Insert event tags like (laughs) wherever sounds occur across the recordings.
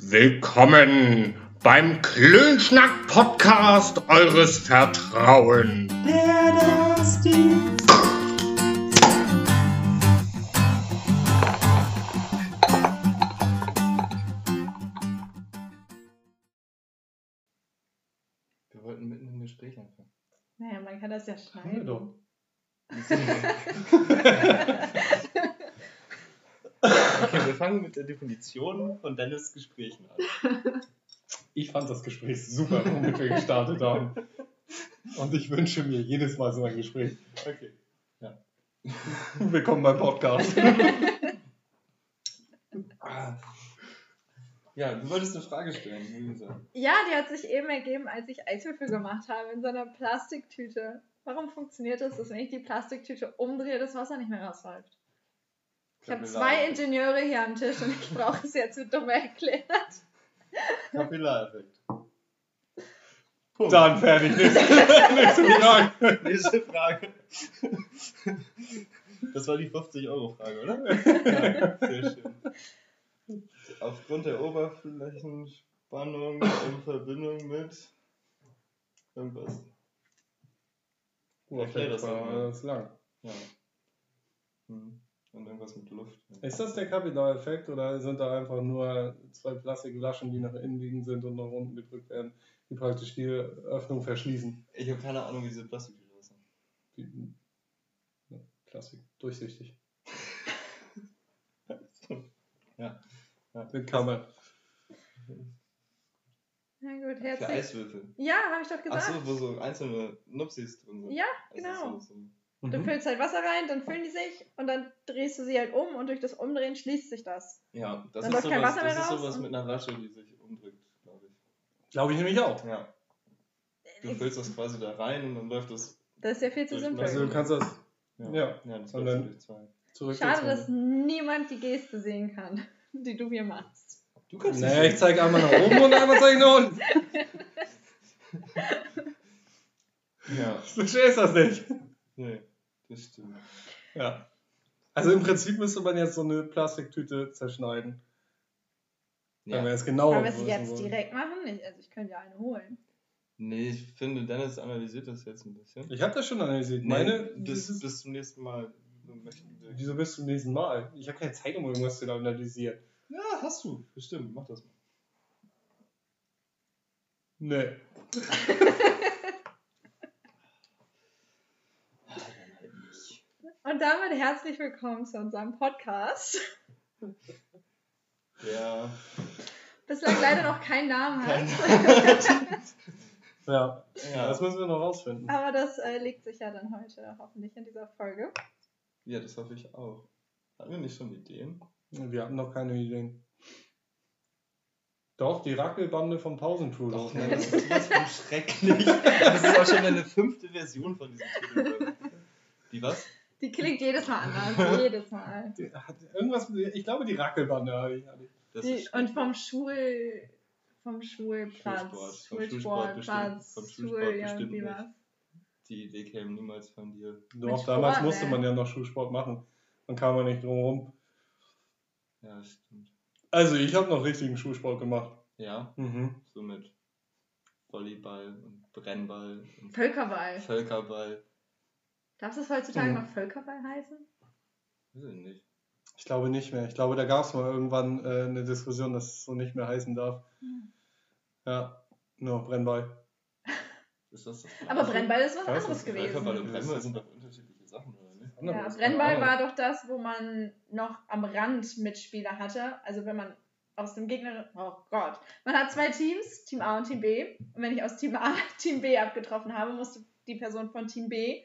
Willkommen beim Klönschnack-Podcast eures Vertrauens. Der Dusty. Wir wollten mitten im Gespräch anfangen. Naja, man kann das ja Haben wir schneiden. doch. (laughs) (laughs) Okay, wir fangen mit der Definition von Dennis Gesprächen an. Ich fand das Gespräch super, womit wir gestartet haben. Und ich wünsche mir jedes Mal so ein Gespräch. Okay. Willkommen beim Podcast. Ah. Ja, du wolltest eine Frage stellen. Ja, die hat sich eben ergeben, als ich Eiswürfel gemacht habe in so einer Plastiktüte. Warum funktioniert das, dass wenn ich die Plastiktüte umdrehe, das Wasser nicht mehr rausläuft? Ich habe zwei Ingenieure hier am Tisch und ich brauche es jetzt mit dumm erklärt. Kapillareffekt. Punkt. Dann fertig. Nächste, nächste Frage. Nächste Frage. Das war die 50-Euro-Frage, oder? Ja, sehr schön. Aufgrund der Oberflächenspannung in Verbindung mit irgendwas. Erklär das doch mal. Das ist lang. Ja. Hm. Und irgendwas mit Luft. Ist das der Kapillareffekt oder sind da einfach nur zwei Plastikflaschen, die nach innen liegen sind und nach unten gedrückt werden, die praktisch die Öffnung verschließen? Ich habe keine Ahnung, wie diese aussehen. Die, ja, Plastik, durchsichtig. (laughs) Ja. Ja. Mit Kammer. Na gut, Für herzlich. Eiswürfel. Ja, habe ich doch gesagt. Achso, wo so einzelne Nupsis drin sind. Ja, Also genau. So, so. Du Mhm. füllst halt Wasser rein, dann füllen die sich und dann drehst du sie halt um und durch das Umdrehen schließt sich das. Ja, das Dann ist läuft kein sowas, Wasser mehr das ist sowas mit einer Flasche, die sich umdrückt, glaube ich. Glaube ich nämlich auch. Ja. Du füllst das quasi da rein und dann läuft das. Das ist ja viel zu simpel. Also du kannst das Ja, Ja. ja das Und dann- durch zwei. zurück. Schade, dass niemand die Geste sehen kann, (laughs) die du hier machst. Du kannst Naja, ich zeige einmal nach oben und einmal zeige ich nach unten. (laughs) Ja, Du verstehst das nicht. nee, das stimmt. Ja. Also im Prinzip müsste man jetzt so eine Plastiktüte zerschneiden. Wenn wir Ja. jetzt genau Wollen wir es jetzt wollen. direkt machen? Ich, also ich könnte ja eine holen. Nee, ich finde, Dennis analysiert das jetzt ein bisschen. Ich habe das schon analysiert. Nee, Meine, bis, dieses, bis zum nächsten Mal wieso bis zum nächsten Mal? Ich habe keine Zeit, um irgendwas zu analysieren. Ja, hast du. Bestimmt, mach das mal. Nee. (laughs) Ah, dann halt nicht. Und damit herzlich willkommen zu unserem Podcast. Ja. Bislang leider noch keinen Namen hat. (laughs) Ja. Ja. Das müssen wir noch rausfinden. Aber das äh, legt sich ja dann heute hoffentlich in dieser Folge. ja, das hoffe ich auch. Hatten wir nicht schon Ideen? Wir hatten noch keine Ideen. Doch, die Rackelbande vom Pausencrew. Doch, ne? das ist (laughs) von schrecklich. Das ist auch schon eine fünfte Version von diesem Titel. Die was? Die klingt jedes Mal anders. (laughs) jedes Mal. Die hat irgendwas, ich glaube, die Rackelbande hatte ich. Die, und vom Schul. vom Schulplatz. Schulsport. Vom Schulsport bestimmt. Schul, ja. Die Idee käme niemals von dir. Doch, Sport, damals musste ne? man ja noch Schulsport machen. Dann kam man nicht drum rum. Ja, stimmt. Also, ich habe noch richtigen Schulsport gemacht. Ja, Mhm. so mit Volleyball und Brennball und Völkerball. Völkerball. Darf es heutzutage Mhm. noch Völkerball heißen? Weiß ich nicht. Ich glaube nicht mehr. Ich glaube, da gab es mal irgendwann äh, eine Diskussion, dass es so nicht mehr heißen darf. Hm. Ja, nur Brennball. (laughs) Ist das das Aber Brennball ist was Weiß anderes nicht. Völkerball und gewesen. Brennball sind doch unterschiedliche Sachen, oder nicht? Ja, Brennball war doch das, wo man noch am Rand Mitspieler hatte. Also wenn man aus dem Gegner. Oh Gott. Man hat zwei Teams, Team A und Team B. Und wenn ich aus Team A (laughs) Team B abgetroffen habe, musste die Person von Team B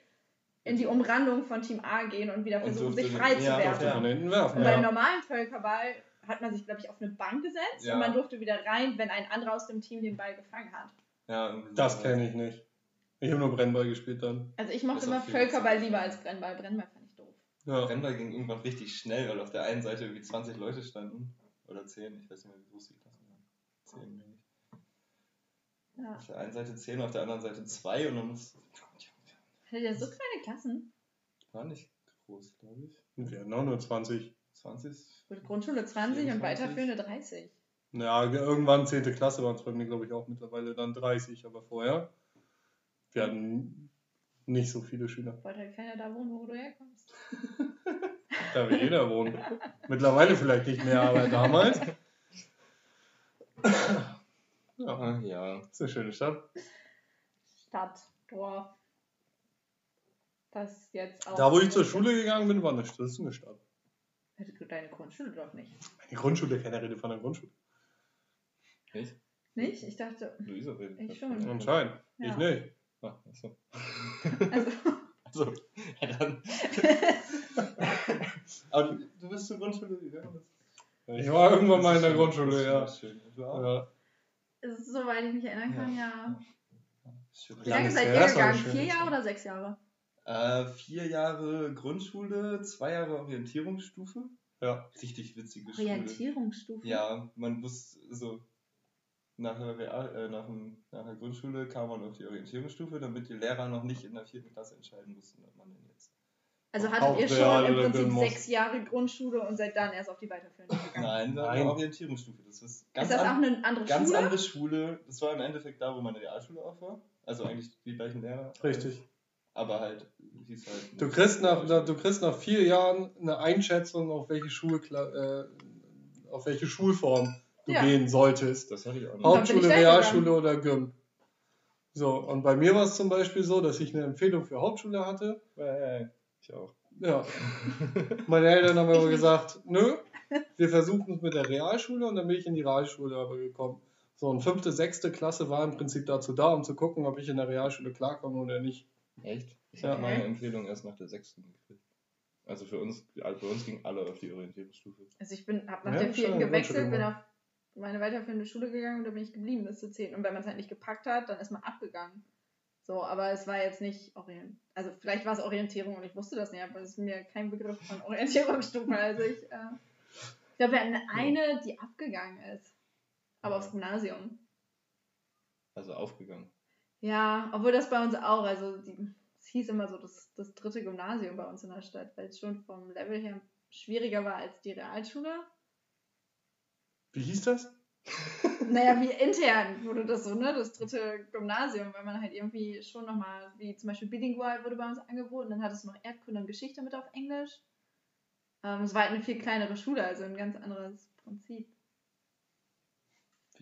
in die Umrandung von Team A gehen und wieder Und versuchen, durfte sich frei ja, zu Durfte werfen. von hinten werfen. Und beim Ja. normalen Völkerball hat man sich, glaube ich, auf eine Bank gesetzt Ja. und man durfte wieder rein, wenn ein anderer aus dem Team den Ball gefangen hat. Ja, Das kenne ich nicht. Ich habe nur Brennball gespielt dann. Also ich mochte immer Völkerball lieber als Brennball. Brennball fand ich doof. Ja. Brennball ging irgendwann richtig schnell, weil auf der einen Seite irgendwie 20 Leute standen. Oder 10, ich weiß nicht mehr, wie groß die Klassen waren. 10, denke ich. Ja. Auf der einen Seite 10, auf der anderen Seite 2 und dann muss. Hattet ihr so kleine Klassen? War nicht groß, glaube ich. Wir hatten auch nur 20. 20? Gut, Grundschule 20 und 24. weiterführende 30. Ja, irgendwann 10. Klasse waren es bei mir, glaube ich, auch mittlerweile dann 30, aber vorher. Wir hatten nicht so viele Schüler. Wollte halt keiner da wohnen, wo du herkommst. Da will jeder wohnen. Mittlerweile vielleicht nicht mehr, aber damals. (laughs) Ja, ja. ist eine schöne Stadt. Stadt, Dorf. Das jetzt auch. Da, wo ich zur Schule gegangen bin, war eine, das ist eine Stadt. Deine Grundschule doch nicht. Meine Grundschule, keiner redet von der Grundschule. Nicht? Nicht? Ich dachte. Luisa redet. Ich schon. Anscheinend. Ja. Ich nicht. Ah, achso. Also, (laughs) Also, ja dann. Aber (laughs) du, du bist zur Grundschule gegangen? Ich war irgendwann mal in der Grundschule, ja. das ist schön. Du ja. soweit ich mich erinnern kann, ja. Wie lange seid ihr gegangen? Vier Jahre oder sechs Jahre? Äh, vier Jahre Grundschule, zwei Jahre Orientierungsstufe. Ja. Richtig witzige Schule. Orientierungsstufe? Ja, man wusste so. Nach der, Real, äh, nach, dem, nach der Grundschule kam man auf die Orientierungsstufe, damit die Lehrer noch nicht in der vierten Klasse entscheiden mussten, ob man denn jetzt. Also hattet ihr schon Real im Prinzip sechs Jahre Grundschule und seid dann erst auf die weiterführende gegangen? Nein, das war Nein. eine Orientierungsstufe. Das ist ganz ist das auch eine andere ganz Schule? andere Schule. Das war im Endeffekt da, wo meine Realschule auch war. Also eigentlich die gleichen Lehrer. Richtig. Aber halt, hieß halt. Du kriegst, nach, du kriegst nach vier Jahren eine Einschätzung, auf welche, Schulkla äh, auf welche Schulform du Ja. gehen solltest. Das hatte ich auch nicht. Haupt- Hauptschule, Realschule oder Gym. So, und bei mir war es zum Beispiel so, dass ich eine Empfehlung für Hauptschule hatte. Ja, ja, ich auch. Ja. Meine Eltern haben aber gesagt, nö, wir versuchen es mit der Realschule und dann bin ich in die Realschule aber gekommen. So, und fünfte, sechste Klasse war im Prinzip dazu da, um zu gucken, ob ich in der Realschule klarkomme oder nicht. Echt? Ich Ja. habe meine Empfehlung erst nach der sechsten gekriegt. Also für uns, also bei uns gingen alle auf die Orientierungsstufe. Also ich bin, hab nach Ja, der vierten gewechselt, bin auf meine weiterführende Schule gegangen und da bin ich geblieben bis zu zehn. Und wenn man es halt nicht gepackt hat, dann ist man abgegangen. So, aber es war jetzt nicht Orientierung. Also vielleicht war es Orientierung und ich wusste das nicht, aber es ist mir kein Begriff von (laughs) Orientierungsstufe. Also ich, äh, ich glaube, wir hatten eine, die abgegangen ist. Aber aufs Gymnasium. Also aufgegangen. Ja, obwohl das bei uns auch, also es hieß immer so das, das dritte Gymnasium bei uns in der Stadt, weil es schon vom Level her schwieriger war als die Realschule. Wie hieß das? (laughs) Naja, wie intern wurde das so, ne? Das dritte Gymnasium, weil man halt irgendwie schon nochmal, wie zum Beispiel Bilingual wurde bei uns angeboten, dann hattest du noch Erdkunde und Geschichte mit auf Englisch. Ähm, es war halt eine viel kleinere Schule, also ein ganz anderes Prinzip.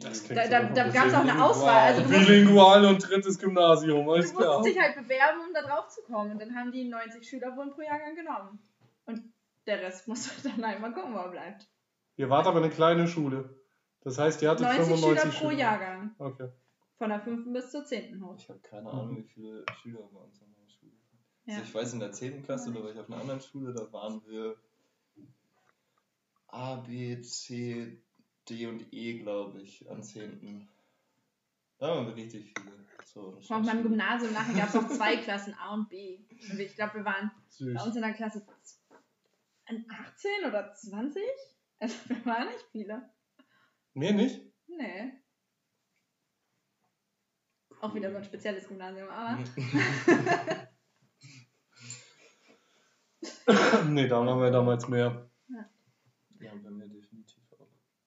Da, da, da gab es auch eine. Auswahl. Also du Bilingual und drittes Gymnasium, du alles klar. musstest dich halt bewerben, um da drauf zu kommen. Und dann haben die 90 Schüler wohl pro Jahrgang genommen. Und der Rest musste dann halt mal gucken, wo er bleibt. Ihr wart aber eine kleine Schule. Das heißt, ihr hattet 90 Schüler 95 pro Schüler. Jahrgang. Okay. Von der 5. bis zur 10. hoch. Ich habe keine Ahnung, wie viele Schüler bei uns an der Schule waren. Ja. Also ich weiß, in der 10. Klasse, da war ich auf einer anderen Schule, da waren wir A, B, C, D und E, glaube ich, an 10. Da waren wir richtig viele. So, Auf meinem Gymnasium nachher gab es auch zwei (laughs) Klassen, A und B. Und ich glaube, wir waren Süß. bei uns in der Klasse 18 oder 20. Also (laughs) wir waren nicht viele. Mir nicht? Nee. Auch wieder so ein spezielles Gymnasium, aber. (laughs) nee, da waren wir damals mehr. Ja, bei mir definitiv auch.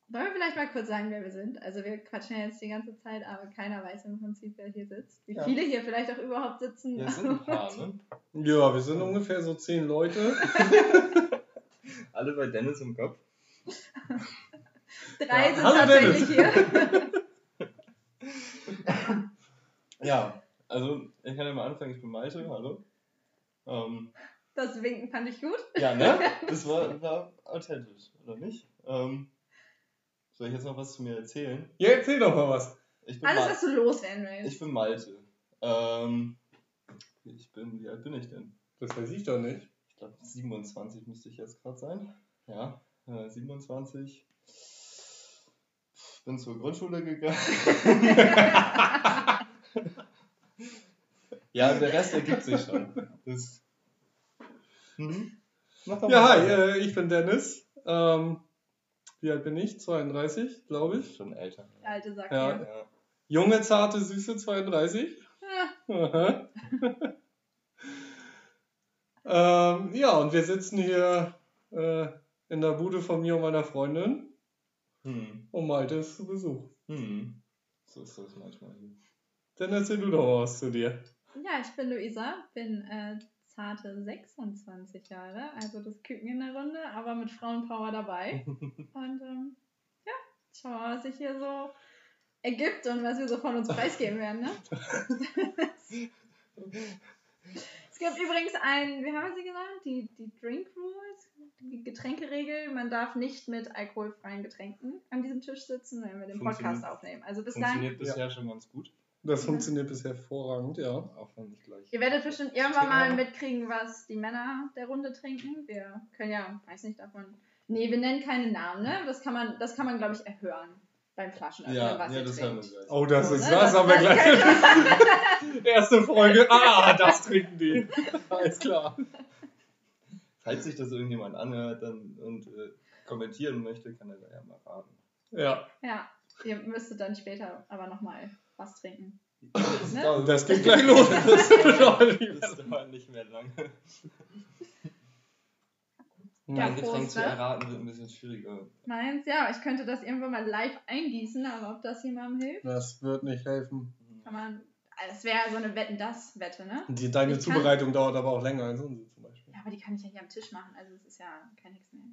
Wollen wir vielleicht mal kurz sagen, wer wir sind? Also wir quatschen ja jetzt die ganze Zeit, aber keiner weiß im Prinzip, wer hier sitzt. Wie Ja. viele hier vielleicht auch überhaupt sitzen. Ja, es sind ein paar, ne? (laughs) Ja, wir sind ungefähr so zehn Leute. (laughs) Alle bei Dennis im Kopf. (laughs) Drei Ja, sind hallo, tatsächlich Dennis. hier. Ja, also ich kann ja mal anfangen, ich bin Malte, hallo. Ähm, Das Winken fand ich gut. ja, ne? Das war, war authentisch, oder nicht? Ähm, soll ich jetzt noch was zu mir erzählen? Ja, erzähl doch mal was. Ich bin, Alles, Mal- was du loswerden willst. ich bin Malte. Ähm, ich bin, wie alt bin ich denn? Das weiß ich doch nicht. Ich glaube 27 müsste ich jetzt gerade sein. Ja, äh, 27. Bin zur Grundschule gegangen. (laughs) ja, der Rest ergibt sich schon. Das, mhm. Ja, hi, äh, ich bin Dennis. Ähm, wie alt bin ich? 32, glaube ich. Schon älter. Der alte sagt Ja. Ja. Junge, zarte, süße 32. Ja. Aha. (laughs) ähm, ja, und wir sitzen hier äh, in der Bude von mir und meiner Freundin. Hm. Und Malte ist zu Besuch. Hm. So ist das manchmal hier. Dann erzähl du doch mal was zu dir. Ja, ich bin Luisa, bin äh, zarte 26 Jahre, also das Küken in der Runde, aber mit Frauenpower dabei. (laughs) Und ähm, ja, schau mal, was sich hier so ergibt und was wir so von uns preisgeben werden. Ne? (laughs) es gibt übrigens ein, wie haben Sie gesagt, die, die Drink Rules, die Getränkeregel. Man darf nicht mit alkoholfreien Getränken an diesem Tisch sitzen, wenn wir den Podcast aufnehmen. Also bislang, Funktioniert bisher schon ganz gut. Das funktioniert bisher hervorragend, ja. Auch wenn nicht gleich. ihr werdet bestimmt irgendwann mal mitkriegen, was die Männer der Runde trinken. Wir können ja, weiß nicht davon. Nee, wir nennen keine Namen, ne? Das kann man, das kann man, glaube ich, erhören beim Flaschenöffnen, Ja, was ja ihr das haben wir trinkt. gleich. Oh, das ist, ne? das haben wir das gleich. (laughs) Erste Folge. Ah, das trinken die. Alles klar. Falls sich das irgendjemand anhört dann, und äh, kommentieren möchte, kann er da ja mal raten. Ja, Ja, ihr müsstet dann später aber nochmal was trinken. Das, Ne? dauert, das geht gleich los. das, das dauert nicht mehr lange. Ja, Ein Getränk zu ne? erraten wird ein bisschen schwieriger. Meins, ja, ich könnte das irgendwann mal live eingießen, aber ob das jemandem hilft, Das wird nicht helfen. kann man. Das wäre so eine Wetten-Das-Wette, ne? Die, deine Ich kann- Zubereitung dauert aber auch länger als unsere zum Beispiel. Ja, aber die kann ich ja hier am Tisch machen, also es ist ja kein nichts mehr.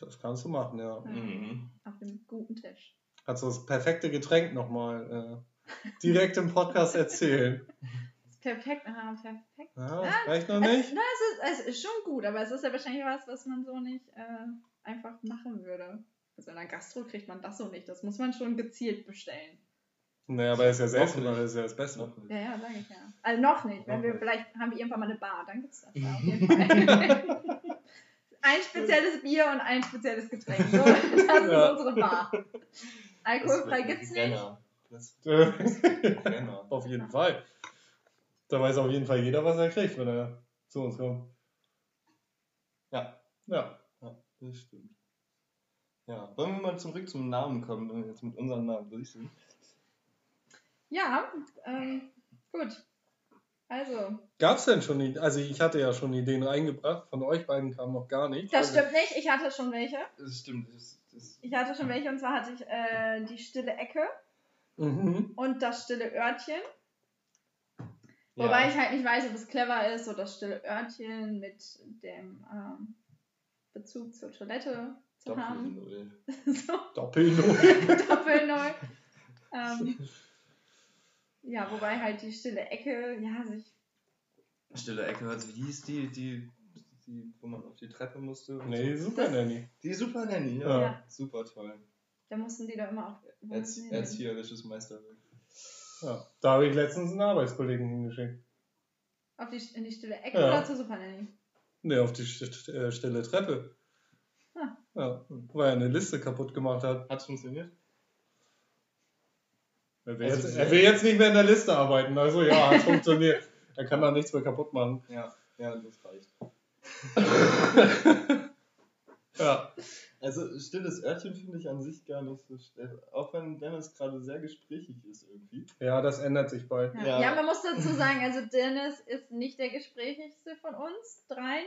Das kannst du machen, ja. Mhm. Auf dem guten Tisch. Kannst du das perfekte Getränk nochmal äh, direkt im Podcast erzählen? (laughs) Perfekt, ah, perfekt. Ja, das reicht noch Es, nicht. na, es, ist, es ist schon gut, aber es ist ja wahrscheinlich was, was man so nicht äh, einfach machen würde. Also in der Gastro kriegt man das so nicht. Das muss man schon gezielt bestellen. Naja, aber ist ja selbst, das ist ja das Beste. Ja, ja, sage ich ja. Also noch nicht. Wenn Noch wir nicht. vielleicht haben wir irgendwann mal eine Bar, dann gibt's das da auf jeden (laughs) Fall. ein spezielles Bier und ein spezielles Getränk. So, das ist Ja. unsere Bar. Alkoholfrei gibt's nicht. (laughs) Auf jeden Fall. Da weiß auf jeden Fall jeder, was er kriegt, wenn er zu uns kommt. Ja, Ja. ja, das stimmt. Ja, wollen wir mal zurück zum Namen kommen, wenn wir jetzt mit unserem Namen durch sind? Ja, ähm, gut. Also, Gab es denn schon Ideen? Also ich hatte ja schon Ideen reingebracht, von euch beiden kam noch gar nichts. das Also- stimmt nicht. Ich hatte schon welche. Das stimmt. Das, das, Ich hatte schon welche und zwar hatte ich äh, die stille Ecke Mhm. und das stille Örtchen. Wobei ja. ich halt nicht weiß, ob es clever ist, so das stille Örtchen mit dem ähm, Bezug zur Toilette zu haben. Doppel-Null. (laughs) so, Doppel-Null. (laughs) Doppelnull. ähm, (laughs) ja, wobei halt die stille Ecke, ja, sich. Stille Ecke, also wie hieß die, die, die, wo man auf die Treppe musste? nee, so? super Nanny. Die Super Nanny, ja. Ja. Super toll. Da mussten die da immer auf. wo Erz, erzieherisches Meisterwerk. Ja. Da habe ich letztens einen Arbeitskollegen hingeschickt. Auf die, in die stille Ecke Ja. oder zur Super Nanny? Ne, auf die äh, stille Treppe. Ah. Ja, weil er eine Liste kaputt gemacht hat. Hat's funktioniert? Er will, Also jetzt, er will jetzt nicht mehr in der Liste arbeiten. Also ja, hat funktioniert. (laughs) Er kann da nichts mehr kaputt machen. Ja, ja, das reicht. (laughs) Ja. Also stilles Örtchen finde ich an sich gar nicht so schlecht. Auch wenn Dennis gerade sehr gesprächig ist irgendwie. ja, das ändert sich bald. Ja. Ja. ja, man muss dazu sagen, also Dennis ist nicht der gesprächigste von uns dreien.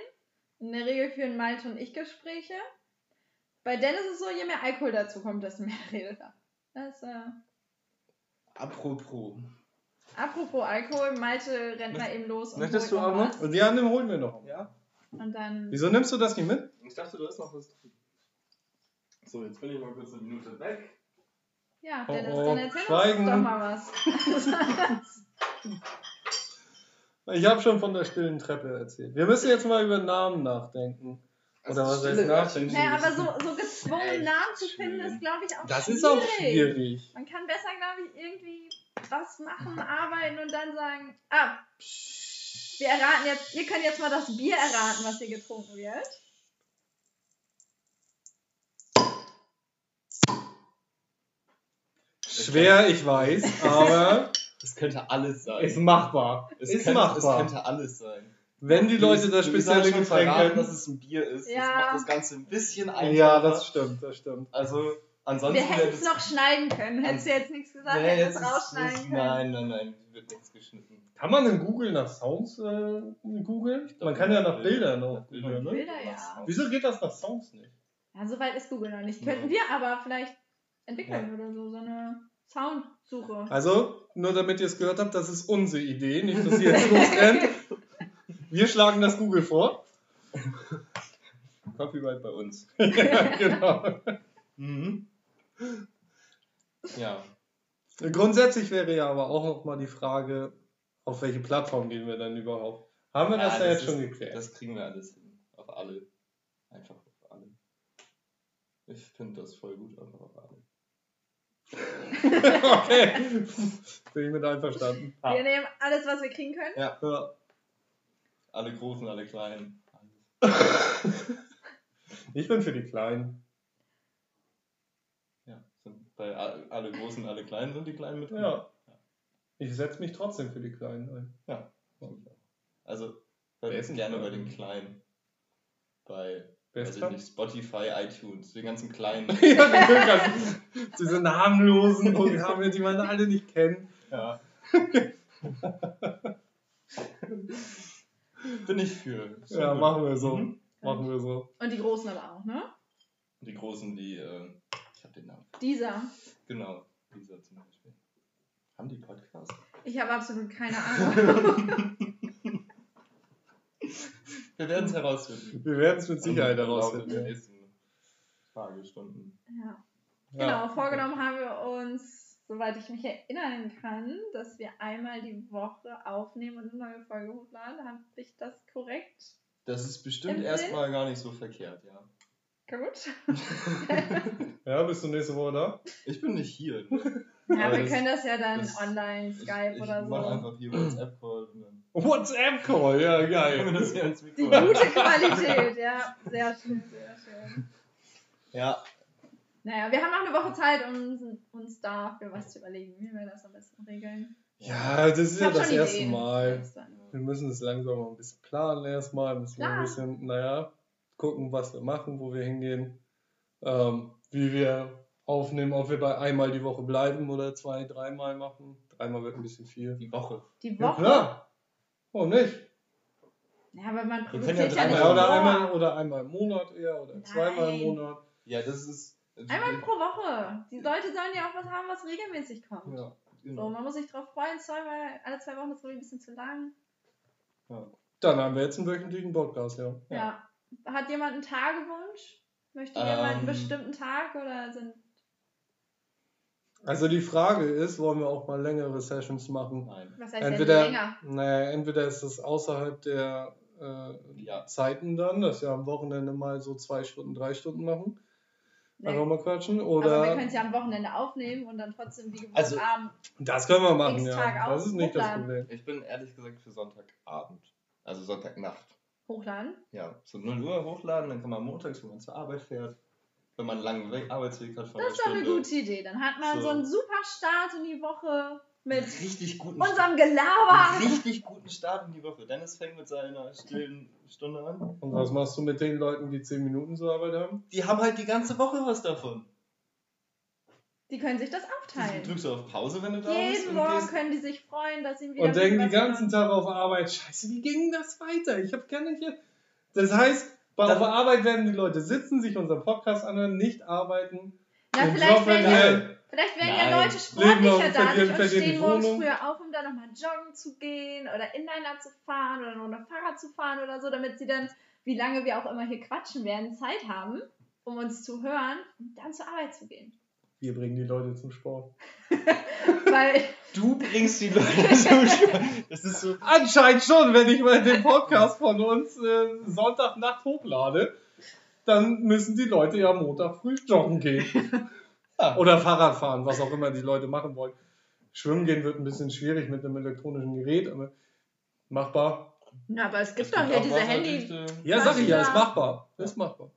In der Regel führen Malte und ich Gespräche. Bei Dennis ist es so, je mehr Alkohol dazu kommt, desto mehr (laughs) redet er. Das, äh, Apropos. apropos Alkohol, Malte rennt mal eben los und möchtest du auch noch. Und ja, nimm, holen wir noch. Ja? Und dann. Wieso nimmst du das nicht mit? Ich dachte, du hast noch was drin. So, jetzt bin ich mal kurz eine Minute weg. Ja, Oh, Dennis, oh, dann erzähl Schweigen. uns doch mal was. (laughs) Ich habe schon von der stillen Treppe erzählt. Wir müssen jetzt mal über Namen nachdenken. Oder was heißt nachdenken? Naja, aber so, so gezwungen Echt Namen zu finden, schön. ist, glaube ich, auch Das schwierig. ist auch schwierig. Man kann besser, glaube ich, irgendwie was machen, arbeiten und dann sagen, ah, wir erraten jetzt, ihr könnt jetzt mal das Bier erraten, was hier getrunken wird. Schwer, ich weiß, aber Es könnte alles sein. ist machbar. es ist könnte, machbar. Es könnte alles sein. Wenn die Leute das spezielle schon Getränk verraten, kennen. dass es ein Bier ist. Ja. Das macht das Ganze ein bisschen einfacher. Ja, das stimmt, das stimmt. Also, ansonsten Wir hätten es noch schneiden können. Hättest du jetzt nichts gesagt, Nee, hätten jetzt es rausschneiden ist- können. Nein, nein, nein, wird nichts geschnitten. Kann man in Google nach Sounds äh, googeln? Man kann ja nach Bildern auch Nach googeln, ne? Bilder, ja. Wieso geht das nach Sounds nicht? Ja, soweit ist Google noch nicht. Ja. Könnten wir aber vielleicht entwickeln oder so, so eine Soundsuche. Also, nur damit ihr es gehört habt, das ist unsere Idee, nicht, dass ihr jetzt losrennt. (laughs) Wir schlagen das Google vor. Copyright bei uns. (laughs) ja, genau. (laughs) Mhm. Ja. Grundsätzlich wäre ja aber auch noch mal die Frage, auf welche Plattform gehen wir denn überhaupt? Haben wir das ja, jetzt ist, schon geklärt? Das kriegen wir alles hin. Auf alle. Einfach auf alle. Ich finde das voll gut, einfach auf alle. (laughs) okay. Bin ich mit einverstanden. Wir nehmen alles, was wir kriegen können. Ja. Alle Großen, alle Kleinen. (laughs) Ich bin für die Kleinen. A- alle Großen, alle Kleinen sind die Kleinen mit drin. Ja. Ich setze mich trotzdem für die Kleinen ein. Ja. Also, ist denn gerne die bei den Kleinen. Bei weiß ich nicht, Spotify, iTunes, die ganzen Kleinen. (laughs) ja, diese namenlosen Programme, die man alle nicht kennt. ja. (laughs) Bin ich für. Ja, gut. machen wir so. Mhm. Machen wir so. Und die Großen aber auch, ne? Die Großen, die, äh, den Namen. Dieser. Genau, dieser zum Beispiel. Haben die Podcast? Ich habe absolut keine (laughs) Ahnung. Wir werden es herausfinden. Wir werden es mit Sicherheit herausfinden. der ja. nächsten Tagesstunden. ja. Ja. Genau, vorgenommen haben wir uns, soweit ich mich erinnern kann, dass wir einmal die Woche aufnehmen und eine neue Folge hochladen. Habe ich das korrekt? Das ist bestimmt Im erstmal gar nicht so verkehrt, ja. Gut. (laughs) Ja, bist du nächste Woche da? Ich bin nicht hier. Ja, Aber wir das- können das ja dann das- online, Ich, Skype ich oder mach so. einfach hier WhatsApp-Call WhatsApp-Call, ja, geil. (laughs) das hier ins Die gute Qualität, ja. Sehr schön, sehr schön. Ja, Naja, wir haben noch eine Woche Zeit, um uns dafür was zu überlegen, wie wir das am besten regeln. Ja, das ist Ich ja das erste Ideen. Mal. Wir müssen es langsam mal ein bisschen planen erstmal. Müssen wir ein bisschen, naja, gucken, was wir machen, wo wir hingehen, ähm, wie wir aufnehmen, ob wir bei einmal die Woche bleiben oder zwei, dreimal machen. Dreimal wird ein bisschen viel. die Woche. Die Ja, Woche. klar. Warum nicht? Ja, aber man produziert ja ja, nicht Ja, oder, einmal, oder einmal im Monat eher oder zweimal im Nein. Monat. Ja, das ist. Einmal pro Woche. Die Leute sollen ja auch was haben, was regelmäßig kommt. Ja. So, Genau. man muss sich drauf freuen, zweimal, alle zwei Wochen ist glaube ich ein bisschen zu lang. Dann haben wir jetzt einen wöchentlichen Podcast, ja. Ja. Hat jemand einen Tagewunsch? Möchte Ähm. jemand einen bestimmten Tag oder sind. Also die Frage ist, wollen wir auch mal längere Sessions machen? Nein. Was heißt Entweder, denn länger? naja, entweder ist es außerhalb der äh, Ja. Zeiten dann, dass wir am Wochenende mal so zwei Stunden, drei Stunden machen. Nee. Einfach mal quatschen. Aber Oder wir können es ja am Wochenende aufnehmen und dann trotzdem wie gewohnt Also- Abend. das können wir machen, ja. Das ist nicht das. Problem. Ich bin ehrlich gesagt für Sonntagabend. Also Sonntagnacht. Hochladen. Ja, so 0 Uhr hochladen, dann kann man montags, wenn man zur Arbeit fährt, wenn man einen langen Weg, Arbeitsweg hat von Das ist doch eine gute Idee. Dann hat man so, So. einen super Start in die Woche mit richtig guten unserem Gelaber. einen richtig guten Start in die Woche. Dennis fängt mit seiner stillen Stunde an. Und was machst du mit den Leuten, die zehn Minuten zur Arbeit haben? Die haben halt die ganze Woche was davon. Die können sich das Du aufteilen. drückst du auf Pause, wenn du da bist Jeden Morgen gehst. können die sich freuen, dass sie wieder Und denken den ganzen. Tag auf Arbeit, scheiße, wie ging das weiter? Ich habe keine hier. Das heißt, bei auf der Arbeit werden die Leute sitzen, sich unseren Podcast anhören, nicht arbeiten. Na, vielleicht Job werden, ja, vielleicht werden Nein. ja Leute sportlicher dadurch und stehen morgens Wohnung. früher auf, um dann nochmal joggen zu gehen oder Inliner zu fahren oder nur noch Fahrrad zu fahren oder so, damit sie dann, wie lange wir auch immer hier quatschen werden, Zeit haben, um uns zu hören und dann zur Arbeit zu gehen. Wir bringen die Leute zum Sport. (laughs) Weil Du bringst die Leute zum Sport. Das ist so. Anscheinend schon, wenn ich mal den Podcast von uns äh, Sonntagnacht hochlade, dann müssen die Leute ja Montag früh joggen gehen. Ja. Oder Fahrrad fahren, was auch immer die Leute machen wollen. Schwimmen gehen wird ein bisschen schwierig mit einem elektronischen Gerät, aber machbar. Na, aber es gibt Es doch hier diese Handy. Ja, sag ich ja, ist machbar. Ist machbar.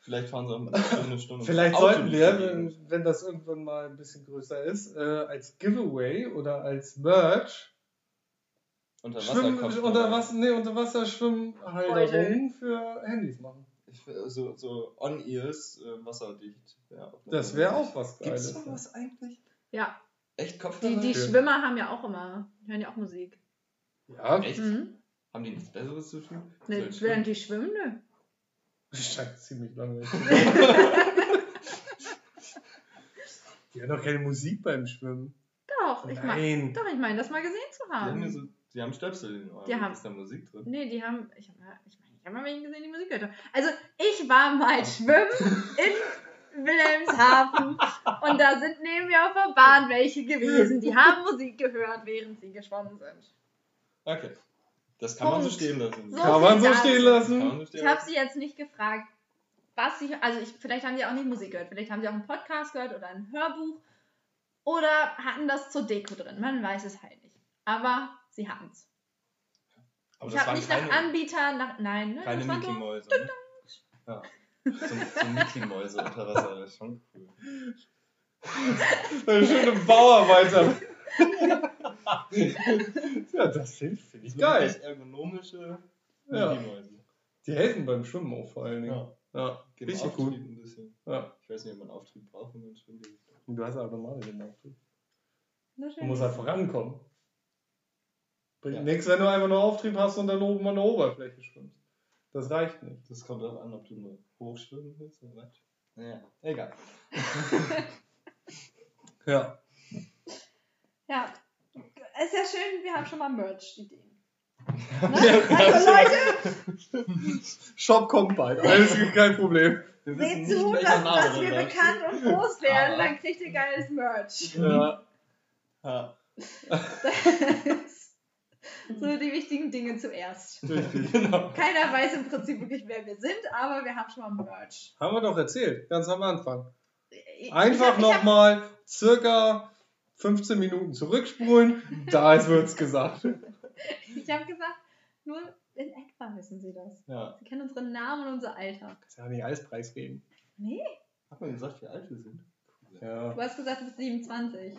Vielleicht fahren sie auch (laughs) mal eine Stunde. Vielleicht Auto sollten wir, die wenn, das irgendwann mal ein bisschen größer ist, äh, als Giveaway oder als Merch Unter Schwimmen, Wasser unter, Wasser, nee, unter Wasser Schwimmhalterungen für Handys machen. Ich, will so so On-Ears, äh, wasserdicht. Ja, Das wäre auch was Geiles. sowas eigentlich? Ja, Echt die, Kopfhörer? die Schön. Schwimmer haben ja auch immer, hören ja auch Musik. Ja, Echt? Mhm. Haben die nichts Besseres zu tun? Ne, während die schwimmen, ne? Das scheint ziemlich langweilig. (laughs) Die haben doch keine Musik beim Schwimmen. Doch, ich meine, Nein. doch, ich meine, das mal gesehen zu Die haben, ja haben. so, die haben Stöpsel in den Ohren. Die haben- Ist da Musik drin? Nee, die haben, ich habe ich mein, ich hab mal wen gesehen, die Musik gehört haben. Also, ich war mal schwimmen in Wilhelmshaven und da sind neben mir auf der Bahn welche gewesen, die haben Musik gehört, während sie geschwommen sind. Okay. Das kann man so Punkt. stehen lassen. So Kann man so stehen Kann lassen? man so stehen Ich habe sie jetzt nicht gefragt, was sie, also ich, vielleicht haben sie auch nicht Musik gehört, vielleicht haben sie auch einen Podcast gehört oder ein Hörbuch oder hatten das zur Deko drin, man weiß es halt nicht. Aber sie hatten es. Ich habe nicht nach keine, Anbieter, nach, nein, ne, keine Mickey so, Mäuse. Ne? Ja. So, so Mickey Mäuse unter Wasser, das ist schon cool. (laughs) Eine schöne Bauarbeiter. (laughs) (laughs) ja, das finde find ich So geil. ergonomische Ja. Die helfen beim Schwimmen auch vor allen Dingen. Ja. Ja, Geben richtig Auftrieb gut. ein bisschen. Ja. Ich weiß nicht, ob man Auftrieb braucht, wenn man schwimmt. Du hast aber mal den Auftrieb. Du musst halt vorankommen. Bringt Ja. nichts, wenn du einfach nur Auftrieb hast und dann oben an der Oberfläche schwimmst. Das reicht nicht. Das kommt auch an, ob du nur hochschwimmen willst oder was. Naja, egal. (laughs) (laughs) Ja. Ja, ist ja schön, wir haben schon mal Merch-Ideen. (laughs) Ne? Also Leute, Shop kommt bald. Alles kein Problem. Wir seht zu, dass, dass wir bekannt und groß werden, Aber- dann kriegt ihr geiles Merch. Ja. Ja, (laughs) so die wichtigen Dinge zuerst. Richtig. (laughs) genau. Keiner weiß im Prinzip wirklich, wer wir sind, aber wir haben schon mal Merch. Haben wir doch erzählt, ganz am Anfang. Einfach nochmal circa 15 Minuten zurückspulen. Da wird's gesagt. Ich habe gesagt, nur in etwa wissen sie das. Ja. Sie kennen unsere Namen und unser Alter. Kannst ja nicht alles preisgeben. Nee, Hat man gesagt, wie alt wir sind? Ja. du hast gesagt, du bist 27.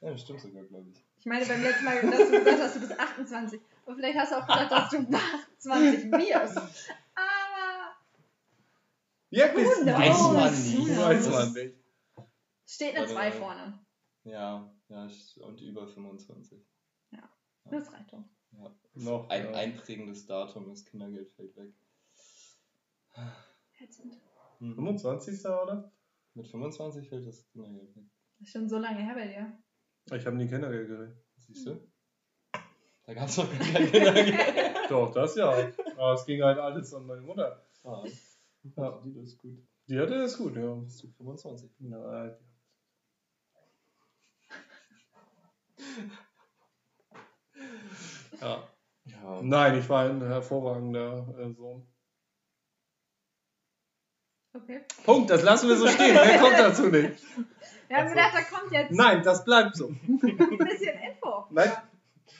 Ja, das stimmt sogar, glaube ich. Ich meine, beim letzten Mal, dass du gesagt hast, du bist 28. Aber vielleicht hast du auch gesagt, dass du 28 wirst. Aber Ja, bis Who knows? Weiß man Who nicht. Weiß knows? man nicht. steht eine Warte 2 mal. vorne. Ja, ja, und über 25. Das reicht doch. Ja. Noch. Ein ja. einprägendes Datum, das Kindergeld fällt weg. Ätzend. Mhm. 25. oder? Mit 25 fällt das Kindergeld weg. Das ist schon so lange her bei dir. Ich habe nie Kindergeld gekriegt. Siehst du? Da gab es noch gar kein Kindergeld. (laughs) Doch, das ja. Aber es ging halt alles an meine Mutter. ah, Ja. die, das ist gut. Die hatte das gut, ja. Bist du 25? Na, die- ja. Ja. Nein, ich war ein hervorragender äh, Sohn. Okay. Punkt, das lassen wir so stehen. Mehr kommt dazu nicht. Wir haben Ach so. gedacht, da kommt jetzt Nein, das bleibt so. ein bisschen Info. Nein.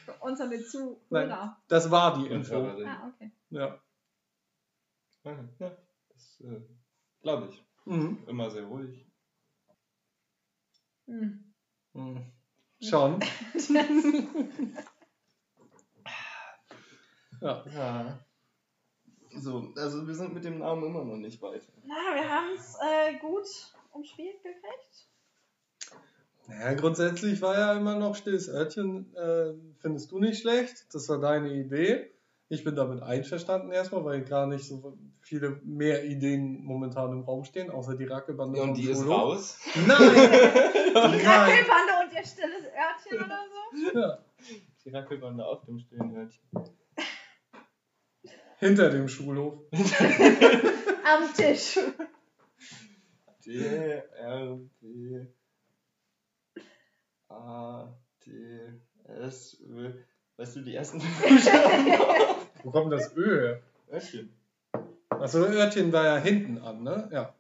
Für unsere Zuhörer. Nein. Das war die Info. Ah, okay. Ja. Okay, Ja, das äh, glaube ich. Mhm. Immer sehr ruhig. Hm. Mhm. Schon. (laughs) Ja. Ja. So, also wir sind mit dem Namen immer noch nicht weiter. Na, wir haben es äh, gut umspielt gekriegt. Naja, grundsätzlich war ja immer noch stilles Örtchen, äh, findest du nicht schlecht. Das war deine Idee. Ich bin damit einverstanden erstmal, weil gar nicht so viele mehr Ideen momentan im Raum stehen, außer die Rackelbande Und vom die ist Schulhof. raus. Nein! (laughs) Die! Rackelbande stilles Örtchen oder so. Ja. Die Rackelbande auf dem stillen Hörtchen. Hinter dem Schulhof. Am Tisch. D, R, B, A, D, S, Ö. Weißt du, die ersten (laughs) Buchstaben? Wo kommt das Ö her? Hörtchen. Achso, Örtchen war ja hinten an, ne? Ja.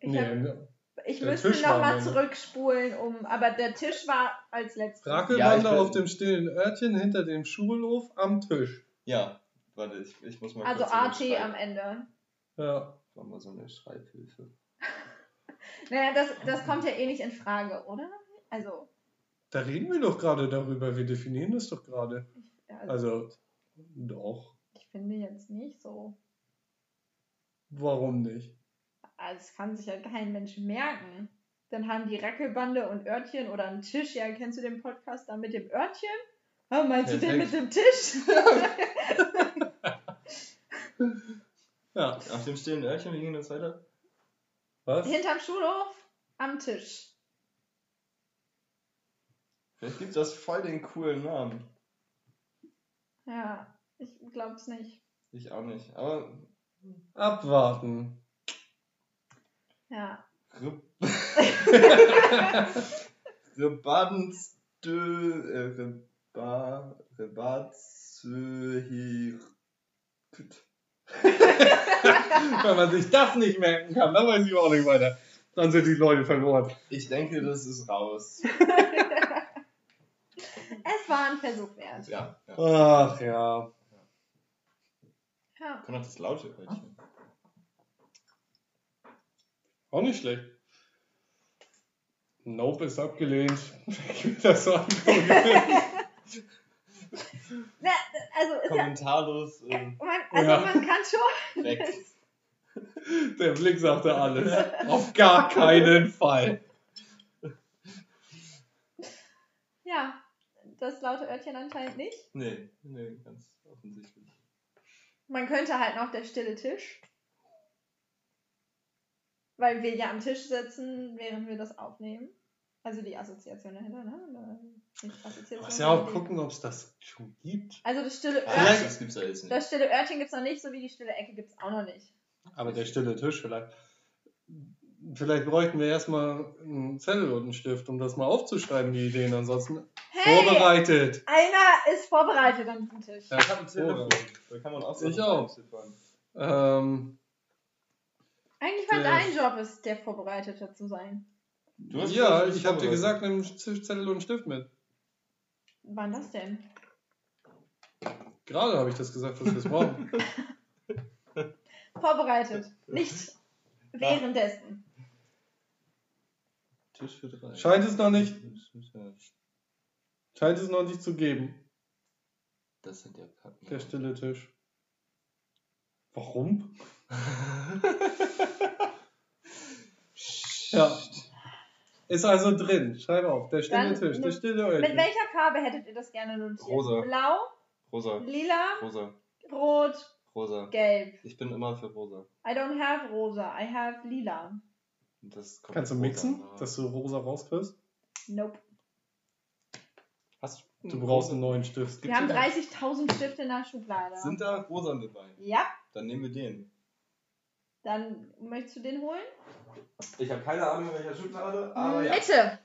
Ich, Nee, hab, ne. Ich der müsste nochmal zurückspulen, um. Aber der Tisch war als letztes. Rackelbande Ja, auf dem stillen Örtchen hinter dem Schulhof am Tisch. Ja, warte, ich, ich muss mal Also Schreib- am Ende. Ja. War mal so eine Schreibhilfe. (laughs) Naja, das, das kommt ja eh nicht in Frage, oder? Also, Da reden wir doch gerade darüber. Wir definieren das doch gerade. also, Also, doch. ich finde jetzt nicht so. Warum nicht? Also, es kann sich ja kein Mensch merken. Dann haben die Rackelbande und Örtchen oder einen Tisch. Ja, kennst du den Podcast da mit dem Örtchen? Oh, meinst du den mit Perfekt. dem Tisch? (laughs) Ja. Auf dem stillen Örtchen, wie ging das weiter? Was? Hinterm Schulhof am Tisch. Vielleicht gibt das voll den coolen Namen. Ja, ich glaub's nicht. Ich auch nicht. Aber Abwarten. Ja. Re (laughs) Rebadenstö. Äh, Reba. Rebatzöhir. Wenn man sich das nicht merken kann, dann weiß ich auch nicht weiter. Dann sind die Leute verloren. Ich denke, das ist raus. (laughs) Es war ein Versuch wert. Ja, ja. Ach ja. Ja. Kann auch das laute Örtchen. Auch nicht schlecht. Nope ist abgelehnt. Ich (laughs) will das so angucken. (laughs) Na, also, ist ja, Kommentarlos äh, man, also Ja. man kann schon. (laughs) Der Blick sagte alles. Auf gar keinen Fall. Ja, das laute Örtchen anscheinend nicht. Nee, nee, ganz offensichtlich. Man könnte halt noch der stille Tisch. Weil wir ja am Tisch sitzen, während wir das aufnehmen. Also die Assoziation dahinter, ne? Oder Nicht Assoziation. Muss ja auch gucken, ob es das schon gibt. Also das stille Ah, Vielleicht- Örtchen. das gibt's ja jetzt nicht. Das stille Örtchen gibt es noch nicht, so wie die stille Ecke gibt es auch noch nicht. Aber der stille Tisch vielleicht. Vielleicht bräuchten wir erstmal einen Zettel und einen Stift, um das mal aufzuschreiben, die Ideen. Ansonsten Hey! vorbereitet. Einer ist vorbereitet an diesem Tisch. Ja, Ich habe ein Telefon. Da kann man auch Ich Sachen auch. Ähm, Eigentlich war dein Job es, der Vorbereitete zu sein. Du hast ja, ich habe dir gesagt, nimm Zettel und Stift mit. Wann das denn? Gerade habe ich das gesagt, dass wir es brauchen. (laughs) Vorbereitet. Nicht währenddessen. Tisch für drei. Scheint es noch nicht, scheint es noch nicht zu geben, Das sind ja Karten. der stille Tisch. Warum? (laughs) Ja. Ist also drin. Schreib auf. Der stille Dann Tisch, der mit- stille Mit Örtchen. welcher Farbe hättet ihr das gerne notiert? Rosa. Blau, Rosa, lila, rosa, rot, rosa. gelb. Ich bin immer für rosa. I don't have rosa, I have lila. Das kommt Kannst du rosa, mixen, aber- dass du rosa rauskriegst? Nope. Hast du, Du brauchst einen neuen Stift. Wir haben 30.000 Stifte in der Schublade. Sind da rosa dabei? Ja, Dann nehmen wir den. Dann möchtest du den holen? Ich habe keine Ahnung, in welcher Schublade, aber ja. Mitte.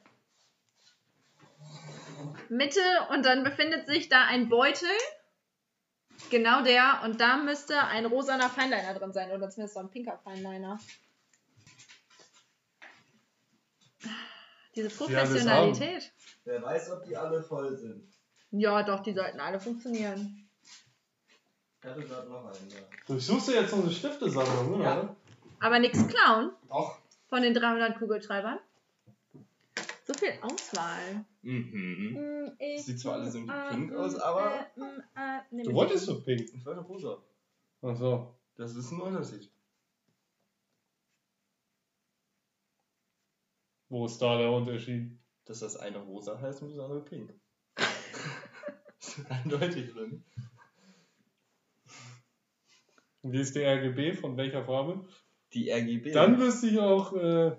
Mitte und dann befindet sich da ein Beutel. Genau der. Und da müsste ein rosaner Feinliner drin sein. Oder zumindest so ein pinker Feinliner. Diese Professionalität. Wer weiß, ob die alle voll sind. Ja, doch, die sollten alle funktionieren. Ich hatte gerade noch einen da. Durchsuchst du jetzt so eine Stiftesammlung, oder? Ja. Aber nichts klauen Doch. von den 300 Kugelschreibern. So viel Auswahl. Mhm. Hm, ich- Sieht zwar alles irgendwie äh, pink hm, aus, aber- äh, äh, Du wolltest so pink. Ich wollte rosa. Ach so. Das ist ein Unterschied. Wo ist da der Unterschied? Dass das eine rosa heißt und das andere pink. (laughs) ist eindeutig Wie ist die RGB? Von welcher Farbe? Die RGB. Dann wüsste ich auch, äh,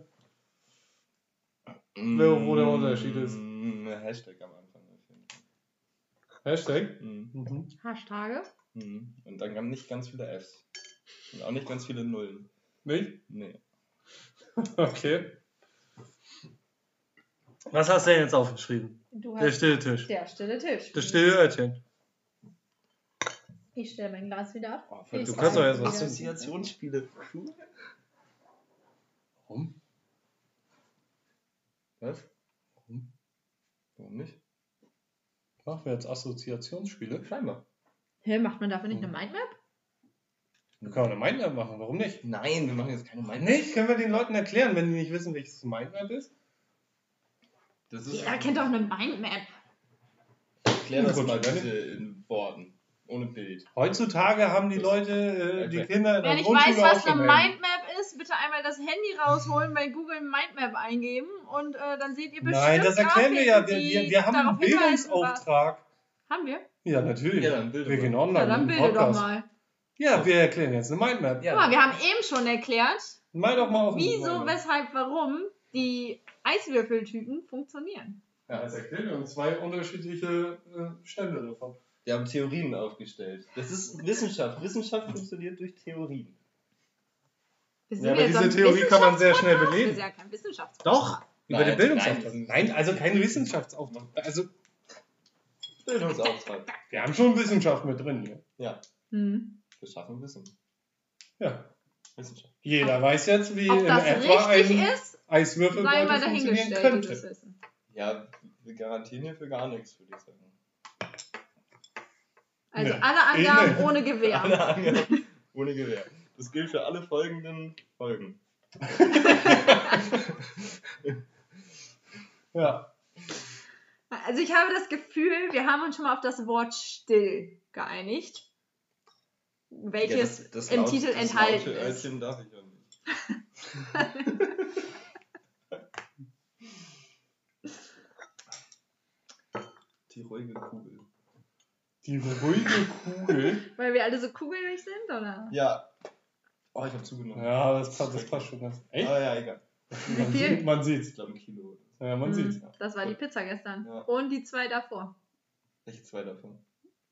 wer- wo der Unterschied ist. Mm, Hashtag am Anfang. Hashtag. Mhm. Mhm. Hashtage. Mhm. Und dann kamen nicht ganz viele Fs. Und auch nicht ganz viele Nullen. Nicht? Nee. (laughs) Okay. Was hast du denn jetzt aufgeschrieben? Du Der stille Tisch. der stille Tisch. Das stille Örtchen. Ich stelle mein Glas wieder ab. Oh, Du kannst doch was- wieder. Assoziationsspiele. Warum? Was? Warum? Warum nicht? Machen wir jetzt Assoziationsspiele? Scheinbar. Hä, macht man dafür nicht eine Mindmap? Wir können eine Mindmap machen, warum nicht? Nein, wir machen jetzt keine Meinung. Nicht? Können wir den Leuten erklären, wenn die nicht wissen, welches Mindmap ist? Das ist. Jeder kennt doch eine Mindmap. Erklär das mal bitte in Worten. Ohne Bild. Heutzutage haben die Leute, äh, die. Kinder in der Wer nicht Grundschule weiß, was eine. Mindmap ist, bitte einmal das Handy rausholen, bei Google Mindmap eingeben und äh, dann seht ihr bestimmt Nein, das erklären wir ja. Wir, wir, wir haben einen Bildungsauftrag. Haben wir? Ja, natürlich. Ja, wir mal. gehen online. Ja, dann bilde doch mal. Ja, wir erklären jetzt eine Mindmap. Guck mal, wir haben eben schon erklärt, Mal doch mal auf wieso, Mindmap. weshalb, warum die Eiswürfeltypen funktionieren. Ja, das erklären wir uns zwei unterschiedliche äh, Stände davon. Wir haben Theorien aufgestellt. Das ist Wissenschaft. Wissenschaft funktioniert durch Theorien. Ja, aber diese Theorie kann man sehr schnell belegen. Wir sind ja kein Wissenschaftspodcast. Doch, über Nein, den Bildungsauftrag. nein. Nein, also kein Wissenschaftsauftrag. Also, Bildungsauftrag. wir haben schon Wissenschaft mit drin hier. Ja, Hm. wir schaffen Wissen. Ja. Wissenschaft. Jeder weiß jetzt, wie Ob in das etwa ein ist, Eiswürfelbeutel funktionieren könnte. Ja, wir garantieren hier für gar nichts, würde ich sagen. Also Nee. alle Angaben ohne Gewehr. Alle Angaben (laughs) ohne Gewehr. Das gilt für alle folgenden Folgen. (laughs) Ja. Also ich habe das Gefühl, wir haben uns schon mal auf das Wort still geeinigt, welches Ja, das- das im laut- Titel das enthalten ist. Örtchen darf ich ja nicht. (laughs) Die ruhige Kugel. Die ruhige Kugel. (laughs) Weil wir alle so kugelig sind, oder? Ja. Oh, ich habe zugenommen. Ja, das passt, das passt schon. Das, echt? Ah, ja, egal. Man viel? sieht, man Ich sieht's. glaube ein Kilo. Ja, man Hm, sieht's. Das war die Pizza gestern. Ja. Und die zwei davor. Welche zwei davon?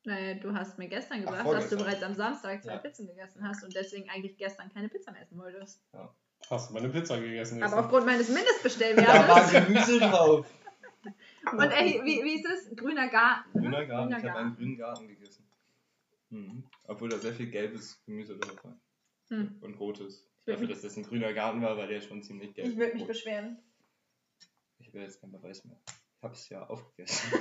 Naja, du hast mir gestern gesagt, dass du bereits am Samstag zwei Ja. Pizzen gegessen hast und deswegen eigentlich gestern keine Pizza mehr essen wolltest. Hast du meine Pizza gegessen? Aber gestern? aufgrund meines Da war Mindestbestellwertes. Gemüse drauf. Und ey, wie, wie ist es? Grüner Garten. ne? Grüner Garten. Grüner Ich habe einen grünen Garten gegessen. Mhm. Obwohl da sehr viel gelbes Gemüse drauf war. Hm. Und rotes. Dafür, dass das ein grüner Garten war, war der schon ziemlich gelb. Ich würde mich beschweren. Ich will jetzt keinen Beweis mehr. Ich hab's ja aufgegessen. (laughs)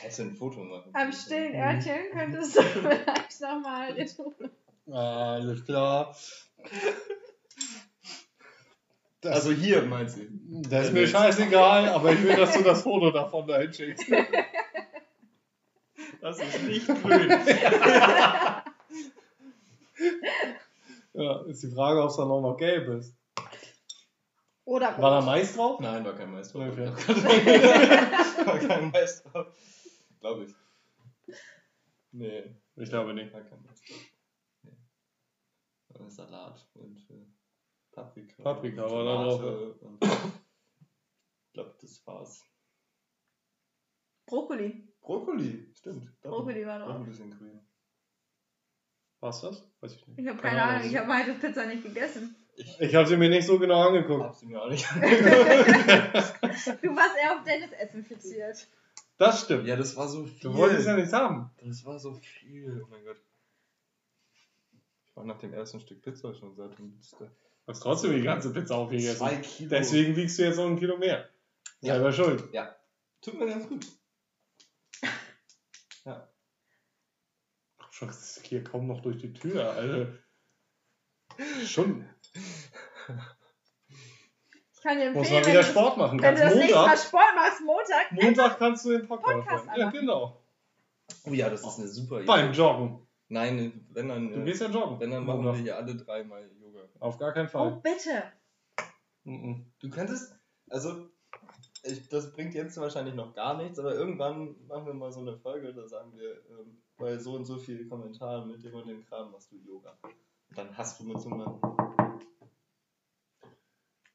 Hättest du ein Foto machen Am stillen Örtchen könntest du (laughs) vielleicht nochmal. (laughs) Alles klar. Das, Also hier meinst du? das ist mir scheißegal, aber ich will, dass du das Foto davon dahin schickst. (laughs) Das ist nicht grün. (laughs) Ja, ist die Frage, ob es dann auch noch gelb ist. Oder War da. Mais drauf? Nein, war kein Mais drauf. Okay. war kein Mais drauf. Glaube ich. Nee, Ich glaube nicht. war kein Mais drauf. Nee. War Salat und äh, Paprika. Paprika und war da drauf, Tomate Und, ich glaube, das war's. Brokkoli. Brokkoli, stimmt. Brokkoli war Doch drauf. ein bisschen grün. War's das? Weiß ich nicht. Ich habe keine Ahnung, ich habe heute Pizza nicht gegessen. Ich Ich habe sie mir nicht so genau angeguckt. hab sie mir auch nicht (laughs) Du warst eher auf Dennis Essen fixiert. Das stimmt. Ja, das war so viel. Du wolltest ja nichts haben. Das war so viel. Oh mein Gott. Ich war nach dem ersten Stück Pizza schon das- Du hast trotzdem die ganze Pizza aufgegessen. Zwei Kilo. Deswegen wiegst du jetzt noch ein Kilo mehr. Ja. Selber schuld. Tut mir ganz gut. Schon hier kaum noch durch die Tür, Alter. Schon. Ich kann dir Muss empfehlen, mal wenn, wieder du, Sport machen. wenn du Kannst das nächste Mal Montag, Sport machst, Montag, Montag kannst du den Podcast, Podcast machen. Ja, genau. Oh ja, das ist eine super Idee. Beim Joggen. Nein, wenn dann, Du gehst ja joggen. wenn dann machen Montag. wir hier alle dreimal Yoga. Auf gar keinen oh Fall. bitte. Mhm. Du könntest, also, ich, das bringt jetzt wahrscheinlich noch gar nichts, aber irgendwann machen wir mal so eine Folge, da sagen wir, ähm, bei so und so vielen Kommentaren mit dem und dem Kram machst du Yoga. Und dann hast du mit so einem,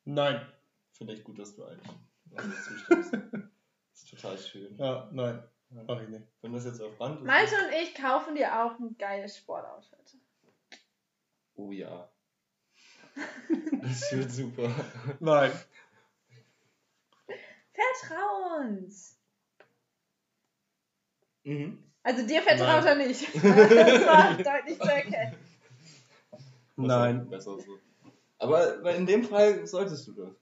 Nein. finde ich gut, dass du eigentlich also zustimmst. Das (laughs) ist total schön. Ja, nein. Mach ich nicht. Wenn das jetzt auf Band ist. Malte und ich kaufen dir auch ein geiles Sportoutfit. Oh ja. Das wird super. Nein. Vertrau uns. Mhm. Also dir vertraut Nein. er nicht. (laughs) Das war deutlich zu erkennen. Nein. Besser so. Aber in dem Fall solltest du das.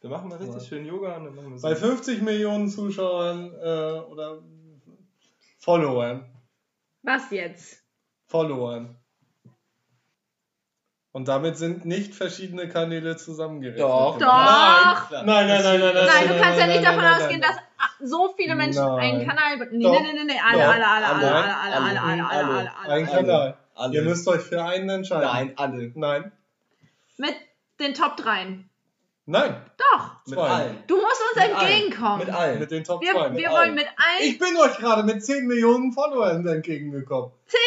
Wir machen mal richtig Ja. schön Yoga und dann machen wir so. Bei 50 Millionen Zuschauern äh, oder Followern. Was jetzt? Followern. Und damit sind nicht verschiedene Kanäle zusammengerechnet. Doch. gemacht. Doch. Klar. Nein, nein, nein, nein, nein. Nein, du kannst ja nicht nein, davon nein, ausgehen, nein. dass so viele Menschen Nein. einen Kanal. Nee, Doch. nee, nee, nee, alle, alle, alle, alle, Alle. alle, alle, alle, alle, alle, Ein. Kanal. Alle. Ihr müsst euch für einen entscheiden. Nein, alle. Nein. Mit den Top 3. Nein, Doch. Mit Zwei. allen. Du musst uns Mit allen. entgegenkommen. Mit allen. mit den Top wir 2. wir allen. wollen mit allen. Ich bin euch gerade mit 10 Millionen Followern entgegengekommen. 10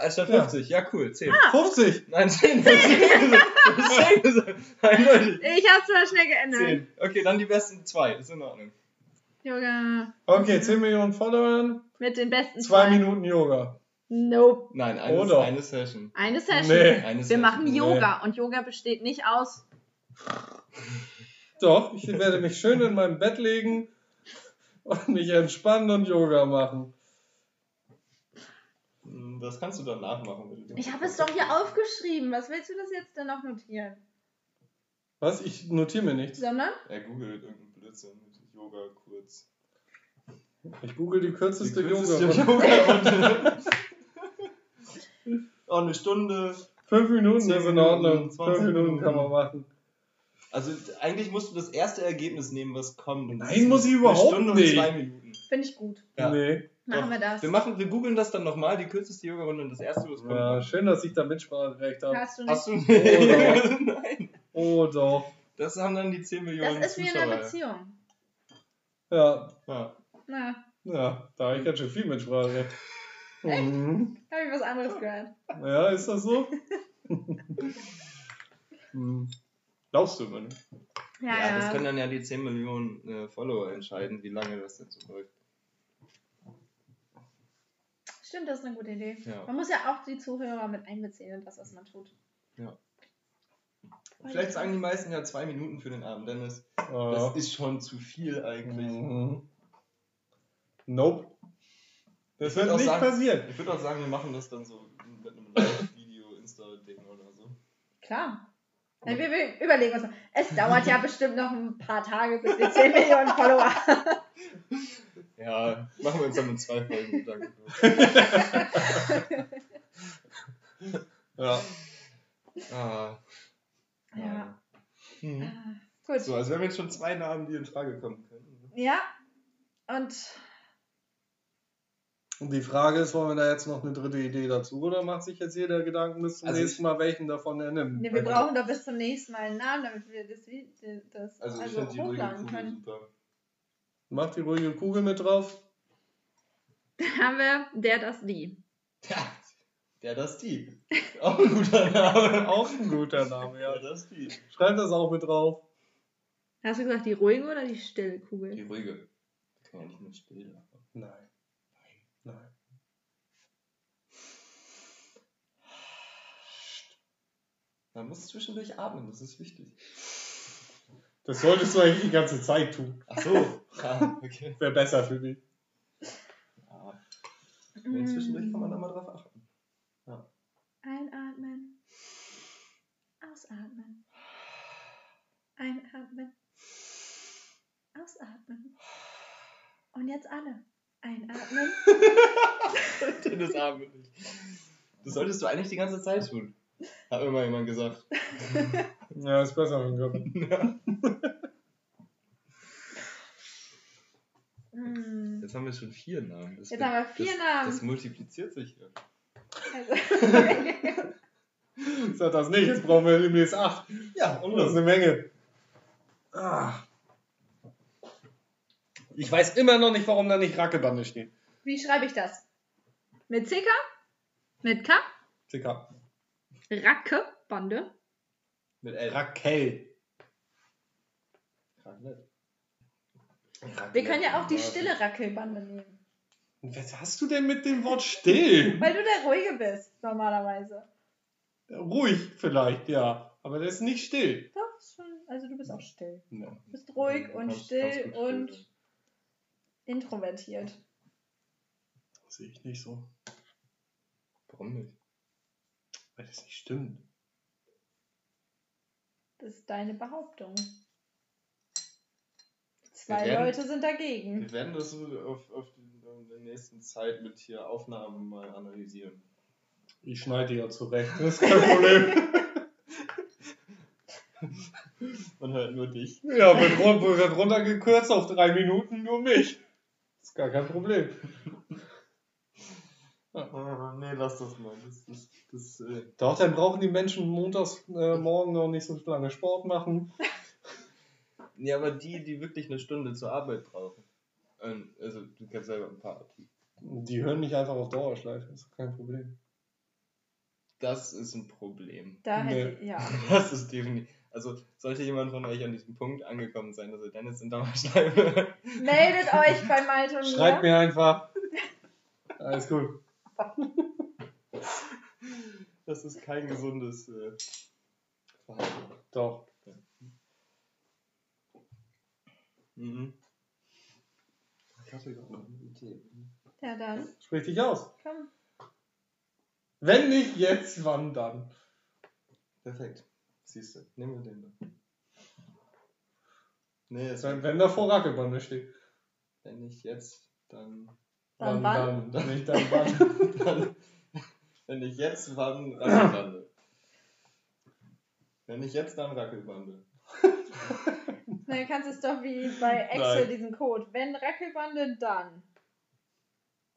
anstatt Ja. 50. Ja, cool. 10. Ah. 50. Nein, 10. 10 (laughs) gesagt. (laughs) Eindeutig. Ich hab's mal schnell geändert. 10. Okay, dann die besten zwei. Ist in Ordnung. Yoga. Okay, 10 Millionen Followern, Mit den besten 2 zwei. Minuten Yoga. Nope. Nein, eine, Oder? eine Session. Eine Session. Nee. Eine Wir Session. machen Nee. Yoga und Yoga besteht nicht aus. Doch, ich werde mich schön in mein Bett legen und mich entspannen und Yoga machen. Das kannst du dann nachmachen. Ich habe es doch hier aufgeschrieben. Was willst du das jetzt denn noch notieren? Was? Ich notiere mir nichts. Sondern? Er googelt irgendeinen Blödsinn mit Yoga kurz. Ich google die kürzeste, Die kürzeste Yoga. Oh, (laughs) eine Stunde. 5 Minuten 10 ist in Ordnung. Minuten, 5 20 Minuten kann man machen. Also eigentlich musst du das erste Ergebnis nehmen, was kommt. Nein, muss ich eine überhaupt Stunde nicht. und zwei Minuten. Finde ich gut. Ja. Nee. Machen Doch. wir das. Wir machen, wir googeln das dann nochmal, die kürzeste Yoga-Runde und das erste, was kommt. Ja, schön, dass ich da Mitspracherecht habe. Hast du nicht. Hast du Oder. Nein. Oh doch. Das haben dann die 10 Millionen Das ist wie in Zuschauer. einer Beziehung. Ja, Ja. Na, ja, da habe ich ganz schön viel Mitspracherecht. Mhm. habe ich was anderes gehört. Ja, ist das so? (laughs) hm. Glaubst du immer nicht? Ja, Ja, ja. das können dann ja die 10 Millionen äh, Follower entscheiden, wie lange das denn so läuft. Stimmt, das ist eine gute Idee. Ja. Man muss ja auch die Zuhörer mit einbeziehen in das, was man tut. Ja. Vielleicht sagen die meisten ja zwei Minuten für den Abend, Dennis. Ja. Das ist schon zu viel eigentlich. Mhm. Nope. Das Ich wird nicht sagen- passieren. Ich würde auch sagen, wir machen das dann so mit einem Live-Video-Insta-Ding oder so. Klar. Ja, wir, wir überlegen uns mal. Es dauert ja bestimmt noch ein paar Tage, bis wir 10 Millionen Follower haben. (laughs) Ja, machen wir uns dann in zwei Folgen Gedanken. (laughs) Ja. Ah. Ja. Mhm. Gut. So, also wir haben jetzt schon zwei Namen, die in Frage kommen können. Ja. Und Und die Frage ist, wollen wir da jetzt noch eine dritte Idee dazu oder macht sich jetzt jeder Gedanken bis zum Also nächsten Mal, welchen davon er nimmt? ne, wir brauchen doch bis zum nächsten Mal einen Namen, damit wir das, das Also, also, hochladen können. super. Macht die ruhige Kugel mit drauf. Dann haben wir der, das, die. Ja, der das die. Auch ein guter Name. (laughs) Auch ein guter Name, Ja, ja. das die. Schreibt das auch mit drauf. Hast du gesagt, die ruhige oder die stille Kugel? Die ruhige. Kann ja nicht mit still. Nein. Nein. Man muss zwischendurch atmen, das ist wichtig. Das solltest du eigentlich die ganze Zeit tun. Ach so. Ja, (laughs) okay. Wäre besser für dich. Ja. Und zwischendurch kann man da mal drauf achten. Einatmen. Ausatmen. Einatmen. Ausatmen. Und jetzt alle. Einatmen. (laughs) Dennis atmet nicht. Das solltest du eigentlich die ganze Zeit tun. Hat mir mal jemand gesagt. (laughs) Ja, ist besser für den Körper. Mm. Jetzt haben wir schon vier Namen. Das Jetzt haben wir vier das, Namen. Das multipliziert sich ja. Also, (laughs) Sag das nicht, jetzt brauchen wir demnächst acht. Ja, Und das ist eine Menge. Ah. Ich weiß immer noch nicht, warum da nicht Rackelbande steht. wie schreibe ich das? Mit CK? Mit K? TK. Rackebande? Mit L. Raquel. Raclette. Wir können ja auch die stille Rackelbande nehmen. Und Was hast du denn mit dem Wort still? Weil du der Ruhige bist, normalerweise. Ruhig vielleicht, ja. Aber der ist nicht still. Doch, schon. Also du bist auch still. Ja. Du bist ruhig Ja, und kannst- still kannst still und sein. introvertiert. Sehe ich nicht so. Warum nicht? Weil das nicht stimmt. Das ist deine Behauptung. Zwei werden- Leute sind dagegen. Wir werden das auf, auf in der nächsten Zeit mit hier Aufnahmen mal analysieren. Ich schneide ja zurecht. Das ist kein (laughs) Problem. Man hört nur dich. ja, wird, run wird runtergekürzt auf drei Minuten nur mich. Ist gar kein Problem. (laughs) Nee, lass das mal. Das, das, das, äh, Doch, dann brauchen die Menschen montags äh, morgen noch nicht so lange Sport machen. Ja, aber die, die wirklich eine Stunde zur Arbeit brauchen. Ähm, Also, du kennst selber ein paar. Die hören nicht einfach auf Dauerschleife, das ist kein Problem. Das ist ein Problem. Da Nee. hätte ja. (laughs) Das ist definitiv. Also, sollte jemand von euch an diesem Punkt angekommen sein, dass er Dennis in Dauerschleife. (laughs) Meldet euch bei Malte und Schreibt mir. mir einfach. Alles gut. Das ist kein gesundes äh, Verhalten. Doch. Mhm. Idee. Ja, dann. Sprich dich aus. Komm. Wenn nicht jetzt, wann dann? Perfekt. Siehst du, nehmen wir den dann. Nee, es Wenn, wenn davor Rackelbande steht. wenn nicht jetzt, dann. Dann wann? Dann, nicht dann wann. (laughs) dann wenn nicht jetzt, wann Rackelbande. wenn nicht jetzt, dann Rackelbande. (laughs) Na, du kannst es doch wie bei Excel Nein. diesen Code. Wenn Rackelbande, dann.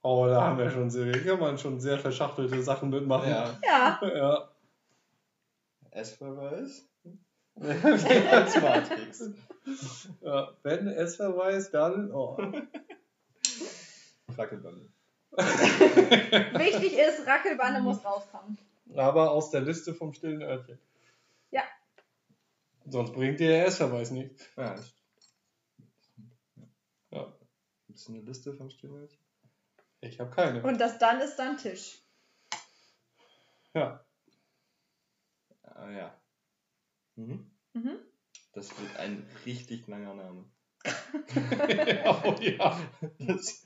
Oh, da haben wir schon sehr, hier kann man schon sehr verschachtelte Sachen mitmachen. Ja, Ja. Ja. S-Verweis. (laughs) Als Matrix. ja. Wenn es verweist, dann. Oh. Rackelbande. Wichtig ist, Rackelbande muss rauskommen. Aber aus der Liste vom stillen Örtchen. Sonst bringt der S-Verweis nichts. Ja, Ja. Gibt es eine Liste vom Stilmilch? Ich habe keine. Und das dann ist dann Tisch. Ja. Ah ja. Mhm. Mhm. Das wird ein richtig langer Name. oh (laughs) ja. Das,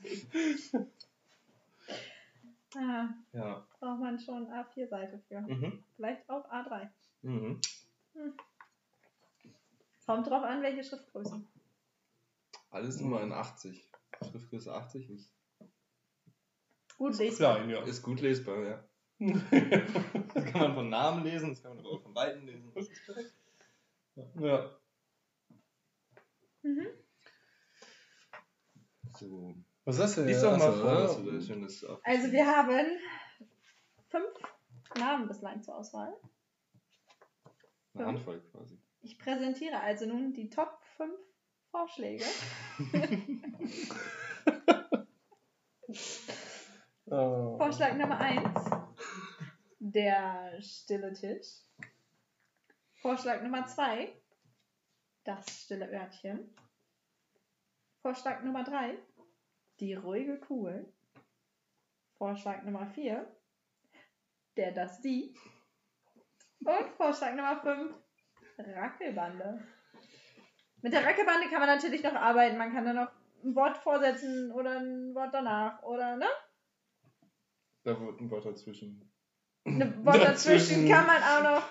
Ah, ja. braucht man schon A4-Seite für. Mhm. Vielleicht auch A3. Mhm. Kommt drauf an, welche Schriftgröße. Alles immer in 80. Schriftgröße 80 ist, Gut lesbar. Klein, ja. ist gut lesbar, ja. (laughs) Das kann man von Namen lesen, das kann man aber auch von Weiten lesen. Das ist perfekt. ja. Mhm. So. Was ist das denn? Lies doch mal Achso, vor, ja. Also wir haben fünf Namen bislang zur Auswahl. Eine Handvoll quasi. Ich präsentiere also nun die Top 5 Vorschläge. (laughs) Oh. Vorschlag Nummer 1. Der stille Tisch. Vorschlag Nummer 2. Das stille Örtchen. Vorschlag Nummer 3. Die ruhige Kugel. Vorschlag Nummer 4. Der das die. Und Vorschlag Nummer 5. Rackelbande. Mit der Rackelbande kann man natürlich noch arbeiten. Man kann da noch ein Wort vorsetzen oder ein Wort danach oder ne? Da wurde ein Wort dazwischen. Eine Wort dazwischen Dazwischen. kann man auch noch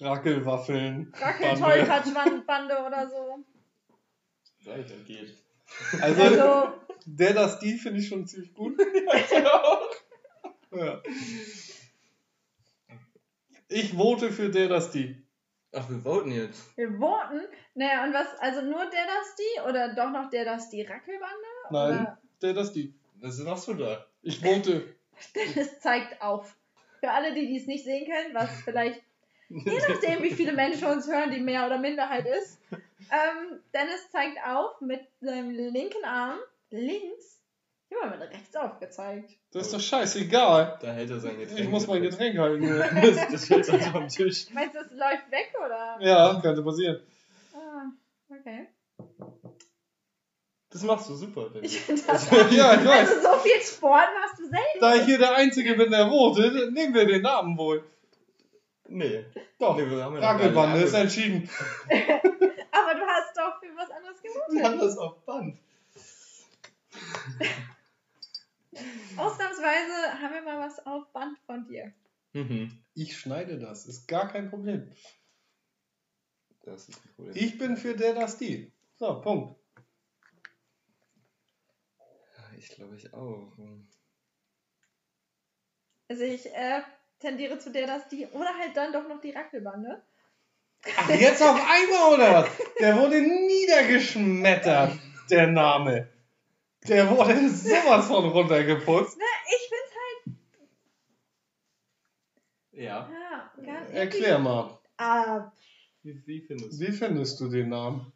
Rackelwaffeln. Rackel-Tollpatsch-Bande oder so. Ich, das geht. Also, Also, der das die finde ich schon ziemlich gut. (laughs) ja. Ich vote für der das die. Ach, wir voten jetzt. wir voten. Naja, und was, also nur der das die oder doch noch der das die Rackelbande? Nein, Oder? der das die. Was machst du da? Ich vote. (laughs) Dennis zeigt auf. Für alle, die dies nicht sehen können, was vielleicht, je nachdem, wie viele Menschen uns hören, die Mehr- oder Minderheit ist, ähm, Dennis zeigt auf mit seinem linken Arm links. Immer mit rechts aufgezeigt. Das ist doch scheißegal. Da hält er sein Getränk. Ich muss mein Getränk halten. (laughs) Das, das fällt also vom Tisch. Meinst du, es läuft weg oder? ja, könnte passieren. Ah, okay. Das machst du super. Ich (laughs) finde das (laughs) Ja, ich weiß. Also so viel Sport machst du selten. Da ich hier der Einzige bin, der votet, nehmen wir den Namen wohl. Nee. Doch, Nee, wir haben ja noch gar Rackelbande ist entschieden. Aber du hast doch für was anderes Wir haben gewotet. das auf Band. Ausnahmsweise haben wir mal was auf Band von dir. Mhm. Ich schneide das, ist gar kein Problem. Das ist ein Problem. Ich bin für der das die. So, Punkt. Ich glaube, ich auch. Also ich äh, tendiere zu der, dass die, oder halt dann doch noch die Rackelbande. Ach, jetzt auf einmal oder was? Der wurde niedergeschmettert, der Name. Der wurde sowas von runtergeputzt. Ich find's halt, Ja. ja, gar Erklär mal, Ah, Wie, wie findest du? wie findest du den Namen?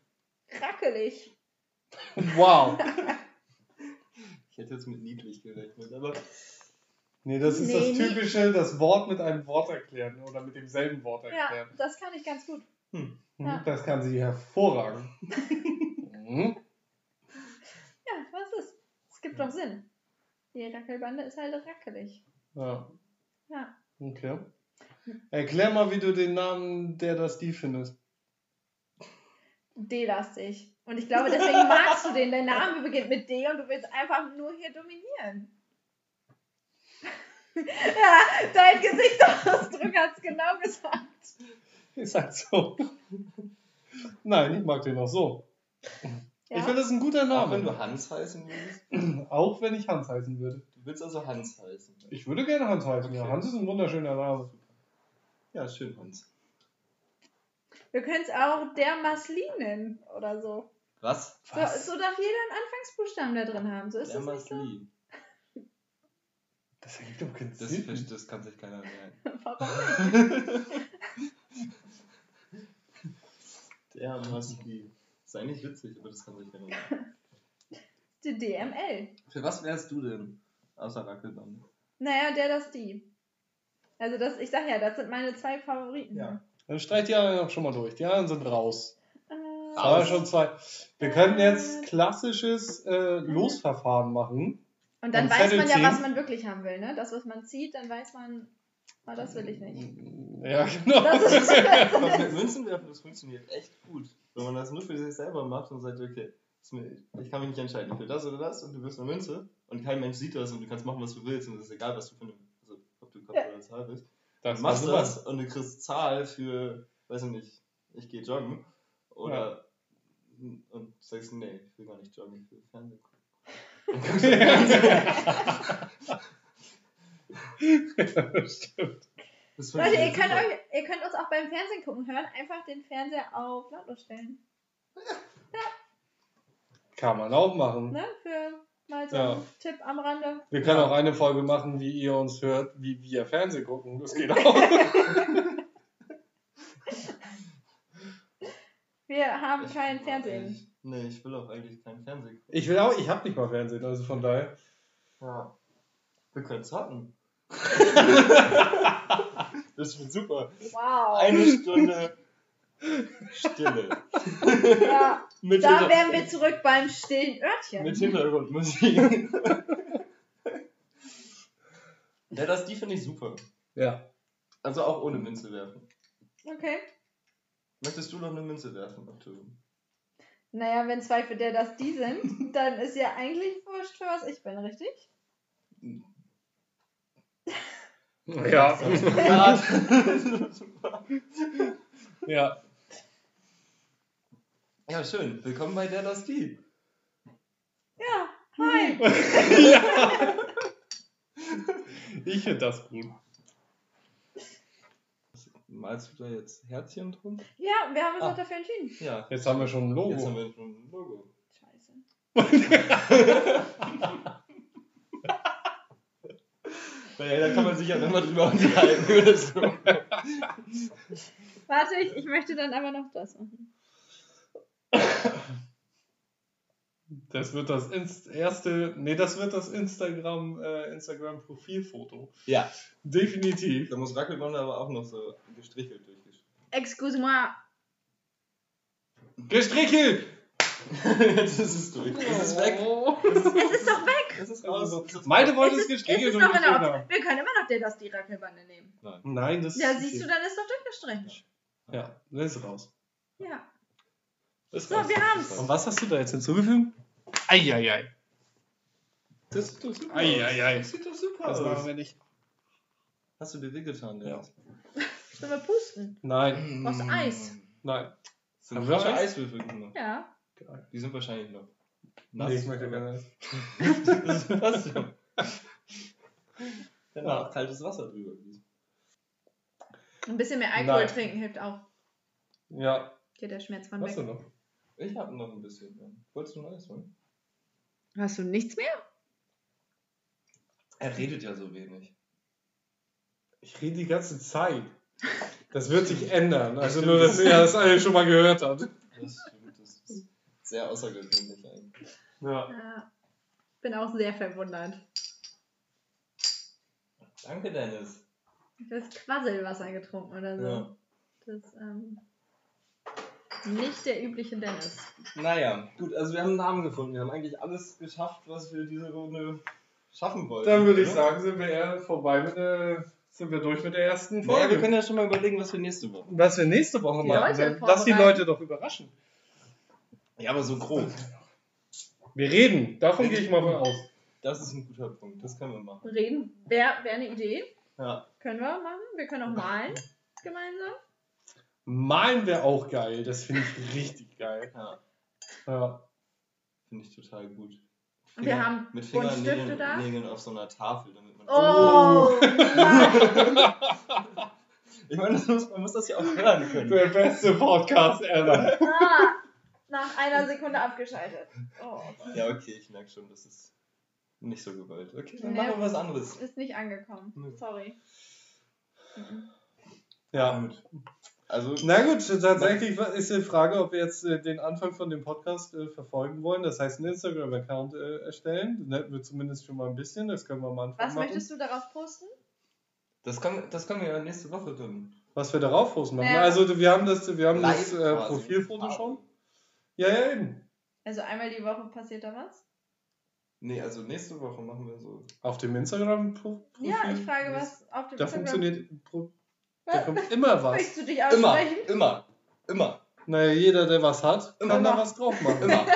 Rackelig. Wow. (laughs) Ich hätte jetzt mit niedlich gerechnet, aber Nee, das ist Nee, das nie- typische, das Wort mit einem Wort erklären oder mit demselben Wort Ja, erklären. das kann ich ganz gut. Mhm, ja. Das kann sie hervorragend. Mhm. (laughs) Ja, was ist? Es gibt doch Sinn. Die Rackelbande ist halt rackelig. Ja. Ja. Okay. Erklär mal, wie du den Namen der das die findest. D-lastig. Und ich glaube, deswegen magst du den. Dein Name beginnt mit D und du willst einfach nur hier dominieren. (laughs) ja, dein Gesichtsausdruck hat es genau gesagt. Ist halt so. Nein, ich mag den auch so. Ja? Ich finde, das ist ein guter auch wenn Name. du Hans heißen würdest, (clears throat) Auch wenn ich Hans heißen würde. du willst also Hans heißen. Ich würde gerne Hans heißen, ja. Okay. Hans ist ein wunderschöner Name. Ja, schön, Hans. Wir können es auch der Maslin nennen oder so. Was? so. So darf jeder einen Anfangsbuchstaben da drin haben. So ist Der das nicht so? Masli. Das ergibt doch keinen Das, Sinn. das kann sich keiner merken. (laughs) Warum? (laughs) (laughs) Der Masli. Ist eigentlich witzig, aber das kann sich keiner merken. Die DML. Für was wärst du denn? Außer Rackelbande. Naja, der, das, die. Also das, ich sag ja, das sind meine zwei Favoriten. Ja. Dann streich die anderen schon mal durch. Die anderen sind raus. Äh, waren schon zwei. Wir können jetzt klassisches äh, Losverfahren machen. Und dann Und weiß Zettel man ja, ziehen. was man wirklich haben will, ne? Das, was man zieht, dann weiß man, ah, das will ich nicht. Ja, genau. Das ist mit Münzen werfen, das funktioniert echt gut. Wenn man das nur für sich selber macht und sagt, okay, ist mir, ich kann mich nicht entscheiden, ich will das oder das und du wirst eine Münze und kein Mensch sieht das und du kannst machen, was du willst und es ist egal, was du für eine, also ob du Kopf Ja. oder Zahl bist. Das du machst das und du kriegst Zahl für, weiß ich nicht, ich gehe joggen oder und sagst, nee, ich will gar nicht joggen, ich will Fernsehen gucken. (laughs) (laughs) Dann- Stimmt. Das Leute, ihr könnt, euch, ihr könnt uns auch beim Fernsehen gucken hören, einfach den Fernseher auf lautlos stellen. Kann man auch machen. Ne? Für mal so Ja. einen Tipp am Rande. Wir können auch eine Folge machen, wie ihr uns hört, wie wir Fernsehen gucken. Das geht auch. (laughs) Wir haben Ich kein Fernsehen. eigentlich- Nee, ich will auch eigentlich kein Fernsehen gucken. Ich will auch, ich habe nicht mal Fernsehen, also von daher. Ja. Wir können es hatten. (laughs) das wird super. Wow. Eine Stunde Stille. ja, (laughs) Mit, da wären wir zurück beim stillen Örtchen. mit Hintergrundmusik. (laughs) ja, das, die finde ich super. Ja. Also auch ohne Münze werfen. Okay. Möchtest du noch eine Münze werfen, Oktober? Naja, wenn zwei für der das die sind, dann ist ja eigentlich wurscht, für was ich bin, richtig? Ja. ja. ja, schön. Willkommen bei der das die. Ja, hi. (laughs) Ich finde das gut. Malst du da jetzt Herzchen drum? Ja, wir haben uns Ah. auch dafür entschieden. Ja. Jetzt haben wir schon ein Jetzt haben Logo. wir schon ein Logo. Scheiße. (laughs) Ja, da kann man sich ja nochmal drüber unterhalten. Oder so. Warte, ich, ich möchte dann aber noch das machen. Das wird das Inst erste, nee, das wird das Instagram, äh, Instagram-Profilfoto. Ja. Definitiv. Da muss Rackelmann aber auch noch so gestrichelt durchgeschrieben. Excuse-moi. Gestrichelt! Jetzt ist es durch. Es ist weg. Es ist doch weg. Es ist raus. Es Meine wollte es es es gestrichen haben. Wir können immer noch der das die Rackelbande nehmen. Nein. Nein, das Ja, siehst du, dann ist doch durchgestrichen. Ja, das ist raus. Ja. Ist So, raus. wir haben's. Und was hast du da jetzt hinzugefügt? Eieiei. Das sieht doch super Eieiei. aus. Das sieht doch super Das machen aus. wir nicht. Hast du dir wehgetan, Ja. Sollen wir pusten? Nein, Aus Eis. nein. Sind Haben wir? Eiswürfel gemacht. Ja. Die sind wahrscheinlich noch. Nee, ich möchte gerne das passt schon. Dann Ja. auch kaltes Wasser drüber gießen. Ein bisschen mehr Alkohol Nein. trinken hilft auch. Ja, Geht der Schmerz von hast du weg. noch? Ich habe noch ein bisschen. Ja. Wolltest du Eis holen? Hast du nichts mehr? Er redet ja so wenig. Ich rede die ganze Zeit. Das wird sich ändern. Also nur, dass ihr das alle schon mal gehört habt. Das stimmt. Das ist sehr außergewöhnlich eigentlich. Ja. Ja. Bin auch sehr verwundert. Danke, Dennis. Du hast Quasselwasser getrunken oder so. Ja. Das ist ähm, nicht der übliche Dennis. Naja, gut, also wir haben einen Namen gefunden. Wir haben eigentlich alles geschafft, was wir diese Runde schaffen wollten. Dann würde ich oder? sagen, sind wir eher vorbei mit der, sind wir durch mit der ersten Naja, Folge. wir können ja schon mal überlegen, was wir nächste Woche. was wir nächste Woche machen. Dann Lass die. Leute doch überraschen. Ja, aber so grob. Wir reden, davon gehe ich mal von aus. Das ist ein guter Punkt. Das können wir machen. Reden wäre wär eine Idee. Ja. Können wir machen. Wir können auch malen gemeinsam. Malen wäre auch geil, das finde ich richtig geil. Ja, Ja. finde ich total gut. Und wir haben mit Fingernägeln da. Nägeln auf so einer Tafel, damit man. Oh, nein. (laughs) Ich meine, man muss das ja auch hören können. Der beste Podcast ever. Ah, nach einer Sekunde abgeschaltet. Oh, Ja, okay, ich merke schon, das ist nicht so gewollt. Okay, dann Nee. machen wir was anderes. ist nicht angekommen. Nö. Sorry. Mhm. Ja. Gut. Also, Na gut, tatsächlich ist die Frage, ob wir jetzt äh, den Anfang von dem Podcast äh, verfolgen wollen. Das heißt, einen Instagram-Account äh, erstellen. Dann hätten wir zumindest schon mal ein bisschen. Das können wir am Anfang Was machen. möchtest du darauf posten? das können, das können wir ja nächste Woche tun. Was wir darauf posten machen. Ja. Also wir haben das, wir haben das Live äh, quasi. Profilfoto schon. Ja, ja, eben. Also einmal die Woche passiert da was? Nee, also nächste Woche machen wir so. Auf dem Instagram-Profil. Ja, ich frage, was auf dem Da Instagram- funktioniert pro, da Was? kommt immer was. Möchtest du dich Immer, aussprechen? immer, immer, Naja, jeder, der was hat, kann Immer. da was drauf machen. immer.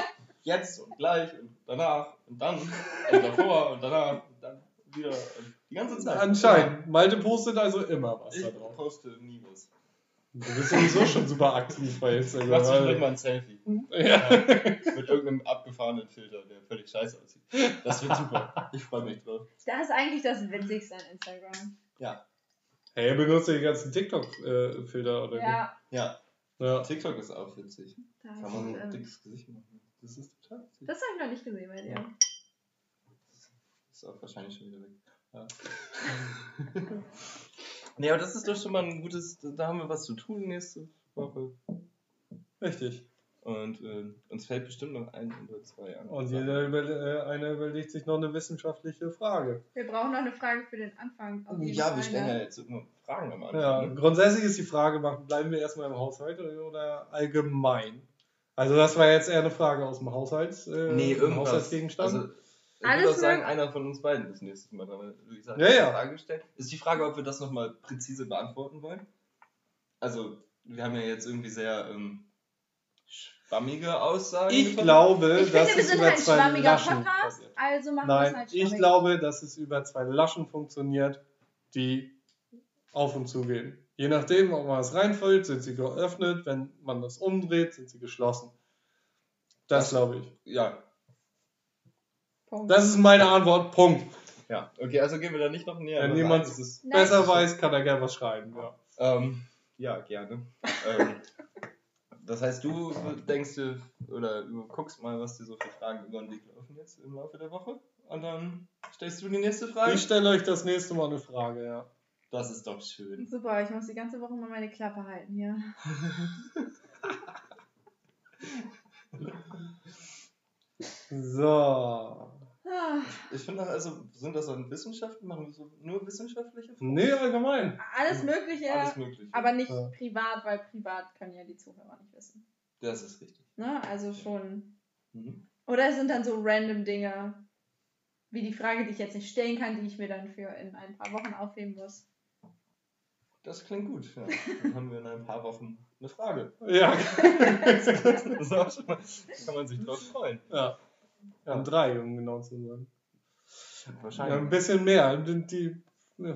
Jetzt und gleich und danach und dann und davor und danach und dann wieder und die ganze Zeit. Anscheinend. Malte postet also immer was Immer. da Ich drauf. poste nie was. Du bist sowieso schon super aktiv bei Instagram. Machst du vielleicht mal ein Selfie. Ja. Mit irgendeinem abgefahrenen Filter, der völlig scheiße aussieht. Das wird super. Ich freue mich drauf. Das ist eigentlich das Witzigste an Instagram. Hey, benutzt ihr die ganzen TikTok-Filter oder Ja, Ja? Ja. TikTok ist auch witzig. das, Kann man ein ähm, dickes Gesicht machen. Das ist total witzig. das habe ich noch nicht gesehen bei dir. Ist auch wahrscheinlich schon wieder weg. Ja. (laughs) nee, aber das ist doch schon mal ein gutes. Da haben wir was zu tun nächste Woche. Richtig. Und äh, uns fällt bestimmt noch ein oder zwei an. Und jeder über, äh, einer überlegt sich noch eine wissenschaftliche Frage. Wir brauchen noch eine Frage für den Anfang. Ja, wir stellen ne? ja jetzt immer Fragen am Anfang. Ja, grundsätzlich ist die Frage, bleiben wir erstmal im Haushalt oder, oder allgemein? Also das war jetzt eher eine Frage aus dem Haushalts, äh, Nee, irgendwas. Haushaltsgegenstand. Also, ich Alles würde auch sagen, einer von uns beiden ist nächstes Mal dran. hat Ja, eine ja. Frage gestellt. Ist die Frage, ob wir das nochmal präzise beantworten wollen? Also, wir haben ja jetzt irgendwie sehr ähm, schwammige Aussagen. ich getroffen. glaube, Ich dass finde, sind über ein zwei schwammiger Laschen Podcast, passiert. also machen wir es Nein, halt ich glaube, dass es über zwei Laschen funktioniert, die auf und zu gehen. Je nachdem, ob man es reinfüllt, sind sie geöffnet. Wenn man das umdreht, sind sie geschlossen. Das Das- glaube ich. Ja, Punkt. Das ist meine Antwort. Punkt. ja. Okay, also gehen wir da nicht noch näher. Wenn jemand ist, Nein. besser weiß, kann er gerne was schreiben. Ja. ähm, ja, gerne. ähm, das heißt, du denkst dir oder du guckst mal, was dir so für Fragen über den Weg laufen jetzt im Laufe der Woche. Und dann stellst du die nächste Frage. Ich stelle euch das nächste Mal eine Frage, ja. Das ist doch schön. Super, ich muss die ganze Woche mal meine Klappe halten hier. (laughs) So. Ah, Ich finde auch, also sind das dann Wissenschaften? Machen wir so nur wissenschaftliche Fragen? Nee, allgemein. Alles Mögliche, Alles mögliche. aber nicht Ja. privat, weil privat können ja die Zuhörer nicht wissen. Das ist richtig. Ne? Also schon. Mhm. Oder es sind dann so random Dinge, wie die Frage, die ich jetzt nicht stellen kann, die ich mir dann für in ein paar Wochen aufheben muss. Das klingt gut. Ja. Dann haben wir in ein paar Wochen eine Frage. Ja. (laughs) (laughs) das ist auch schon mal, kann man sich drauf freuen. ja. An drei, um genau zu sein. Ja, ein Wahrscheinlich. bisschen mehr. Die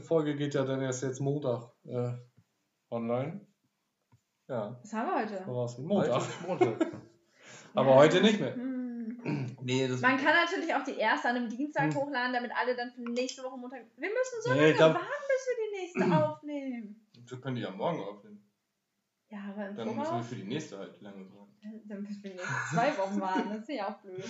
Folge geht ja dann erst jetzt Montag äh, online. Ja, Was haben wir heute? voraus Montag. Montag. (laughs) Aber Ja. heute nicht mehr. Hm. Nee, das Man kann natürlich auch die erste an einem Dienstag Hm. hochladen, damit alle dann für nächste Woche Montag. Wir müssen so Nee, lange glaub- warten, bis wir die nächste (clears throat) aufnehmen. wir können die ja morgen aufnehmen. Ja, aber im Dann müssen wir Voraus. für die nächste halt lange warten. Dann müssen wir jetzt zwei Wochen warten. Das ist ja auch blöd.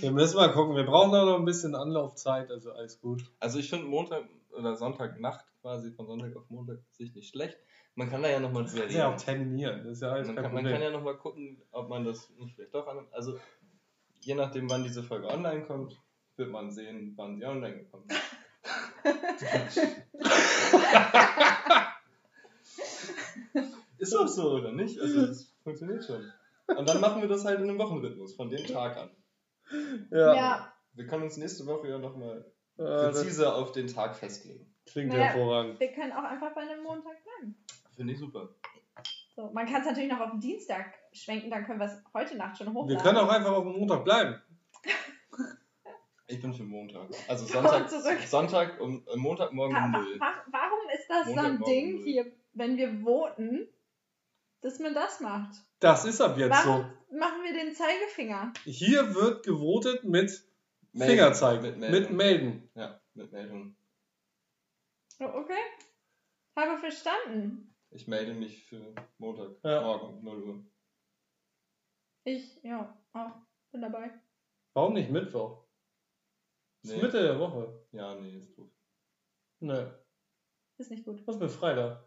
Wir müssen mal gucken. Wir brauchen auch noch ein bisschen Anlaufzeit, also alles gut. Also ich finde Montag oder Sonntagnacht quasi von Sonntag auf Montag sich nicht schlecht, Man kann da ja nochmal ist ja auch terminieren. Das ist ja alles Man kein kann, man kann ja nochmal gucken, ob man das nicht vielleicht doch an. Also, je nachdem, wann diese Folge online kommt, wird man sehen, wann sie online gekommen ist. (laughs) (laughs) ist doch so, oder nicht? Also, das funktioniert schon. Und dann machen wir das halt in einem Wochenrhythmus, von dem Tag an. ja. Ja, Wir können uns nächste Woche ja nochmal Äh, das präzise auf den Tag festlegen. klingt Naja. hervorragend. wir können auch einfach bei einem Montag bleiben. Finde ich super. So, man kann es natürlich noch auf den Dienstag schwenken, dann können wir es heute Nacht schon hochladen. Wir können auch einfach auf dem Montag bleiben. (laughs) Ich bin für Montag. Also Sonntag, zurück. Sonntag um äh, Montagmorgen um null. wa- warum ist das so ein Ding hier, wenn wir voten, dass man das macht? Das ist ab jetzt Warum machen wir den Zeigefinger? so. Hier wird gewotet mit Melden. Fingerzeig, Mit mit Meldung. Melden. Ja, mit Meldung. Oh, Okay. Habe verstanden. Ich melde mich für Montag, Ja. morgen, 0 Uhr. Ich, ja, auch. Bin dabei. Warum nicht Mittwoch? Das ist Nee. Mitte der Woche. Ja, nee, ist doof. Ne. Ist nicht gut. Was mit Freitag?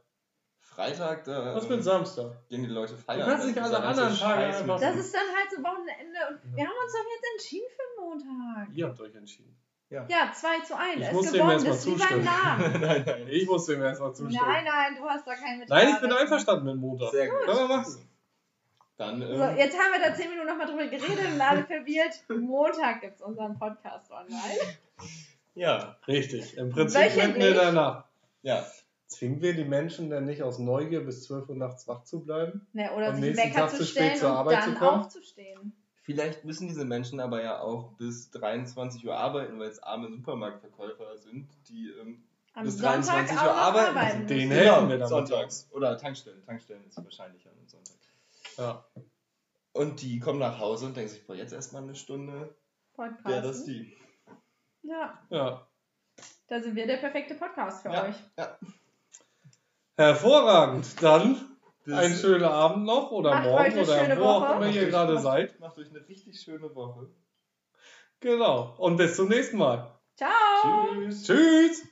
Freitag, da Was mit Samstag? gehen die Leute feiern. Du kannst dann nicht alle anderen Tage einfach- Das ist dann halt so Wochenende und wir haben uns doch jetzt entschieden für Montag. Ihr habt euch entschieden. Ja, 2 zu 1. Ich muss ist dem gewonnen, erstmal das ist wie beim zustimmen. (laughs) Nein, nein. Ich muss dem erstmal zustimmen. Nein, nein, du hast da keinen mit. Nein, ich bin einverstanden mit Montag. Sehr gut. Können wir machen. Dann, So, ähm, jetzt haben wir da 10 Minuten nochmal drüber geredet und alle verwirrt. Montag gibt es unseren Podcast online. ja, Richtig. Im Prinzip in der Nacht. ja. Zwingen wir die Menschen denn nicht aus Neugier bis 12 Uhr nachts wach zu bleiben? Ne, oder Am nächsten Wecker Tag zu spät zur Arbeit zu dann kommen? aufzustehen. Vielleicht müssen diese Menschen aber ja auch bis 23 Uhr arbeiten, weil es arme Supermarktverkäufer sind, die ähm, Am Bis Sonntag 23 auch Uhr arbeiten. arbeiten. Den helfen wir damit. sonntags. Oder Tankstellen. Tankstellen ist wahrscheinlich am Sonntag. Ja. Und die kommen nach Hause und denken sich, boah, jetzt erstmal eine Stunde, Podcasten. wäre das die. Ja, ja. da sind wir der perfekte Podcast für Ja, euch. ja. Hervorragend. Dann Das einen schönen Abend noch oder Macht morgen oder wo auch Woche. immer ihr Macht gerade euch- seid. Macht euch eine richtig schöne Woche. Genau. Und bis zum nächsten Mal. Ciao! Tschüss. Tschüss.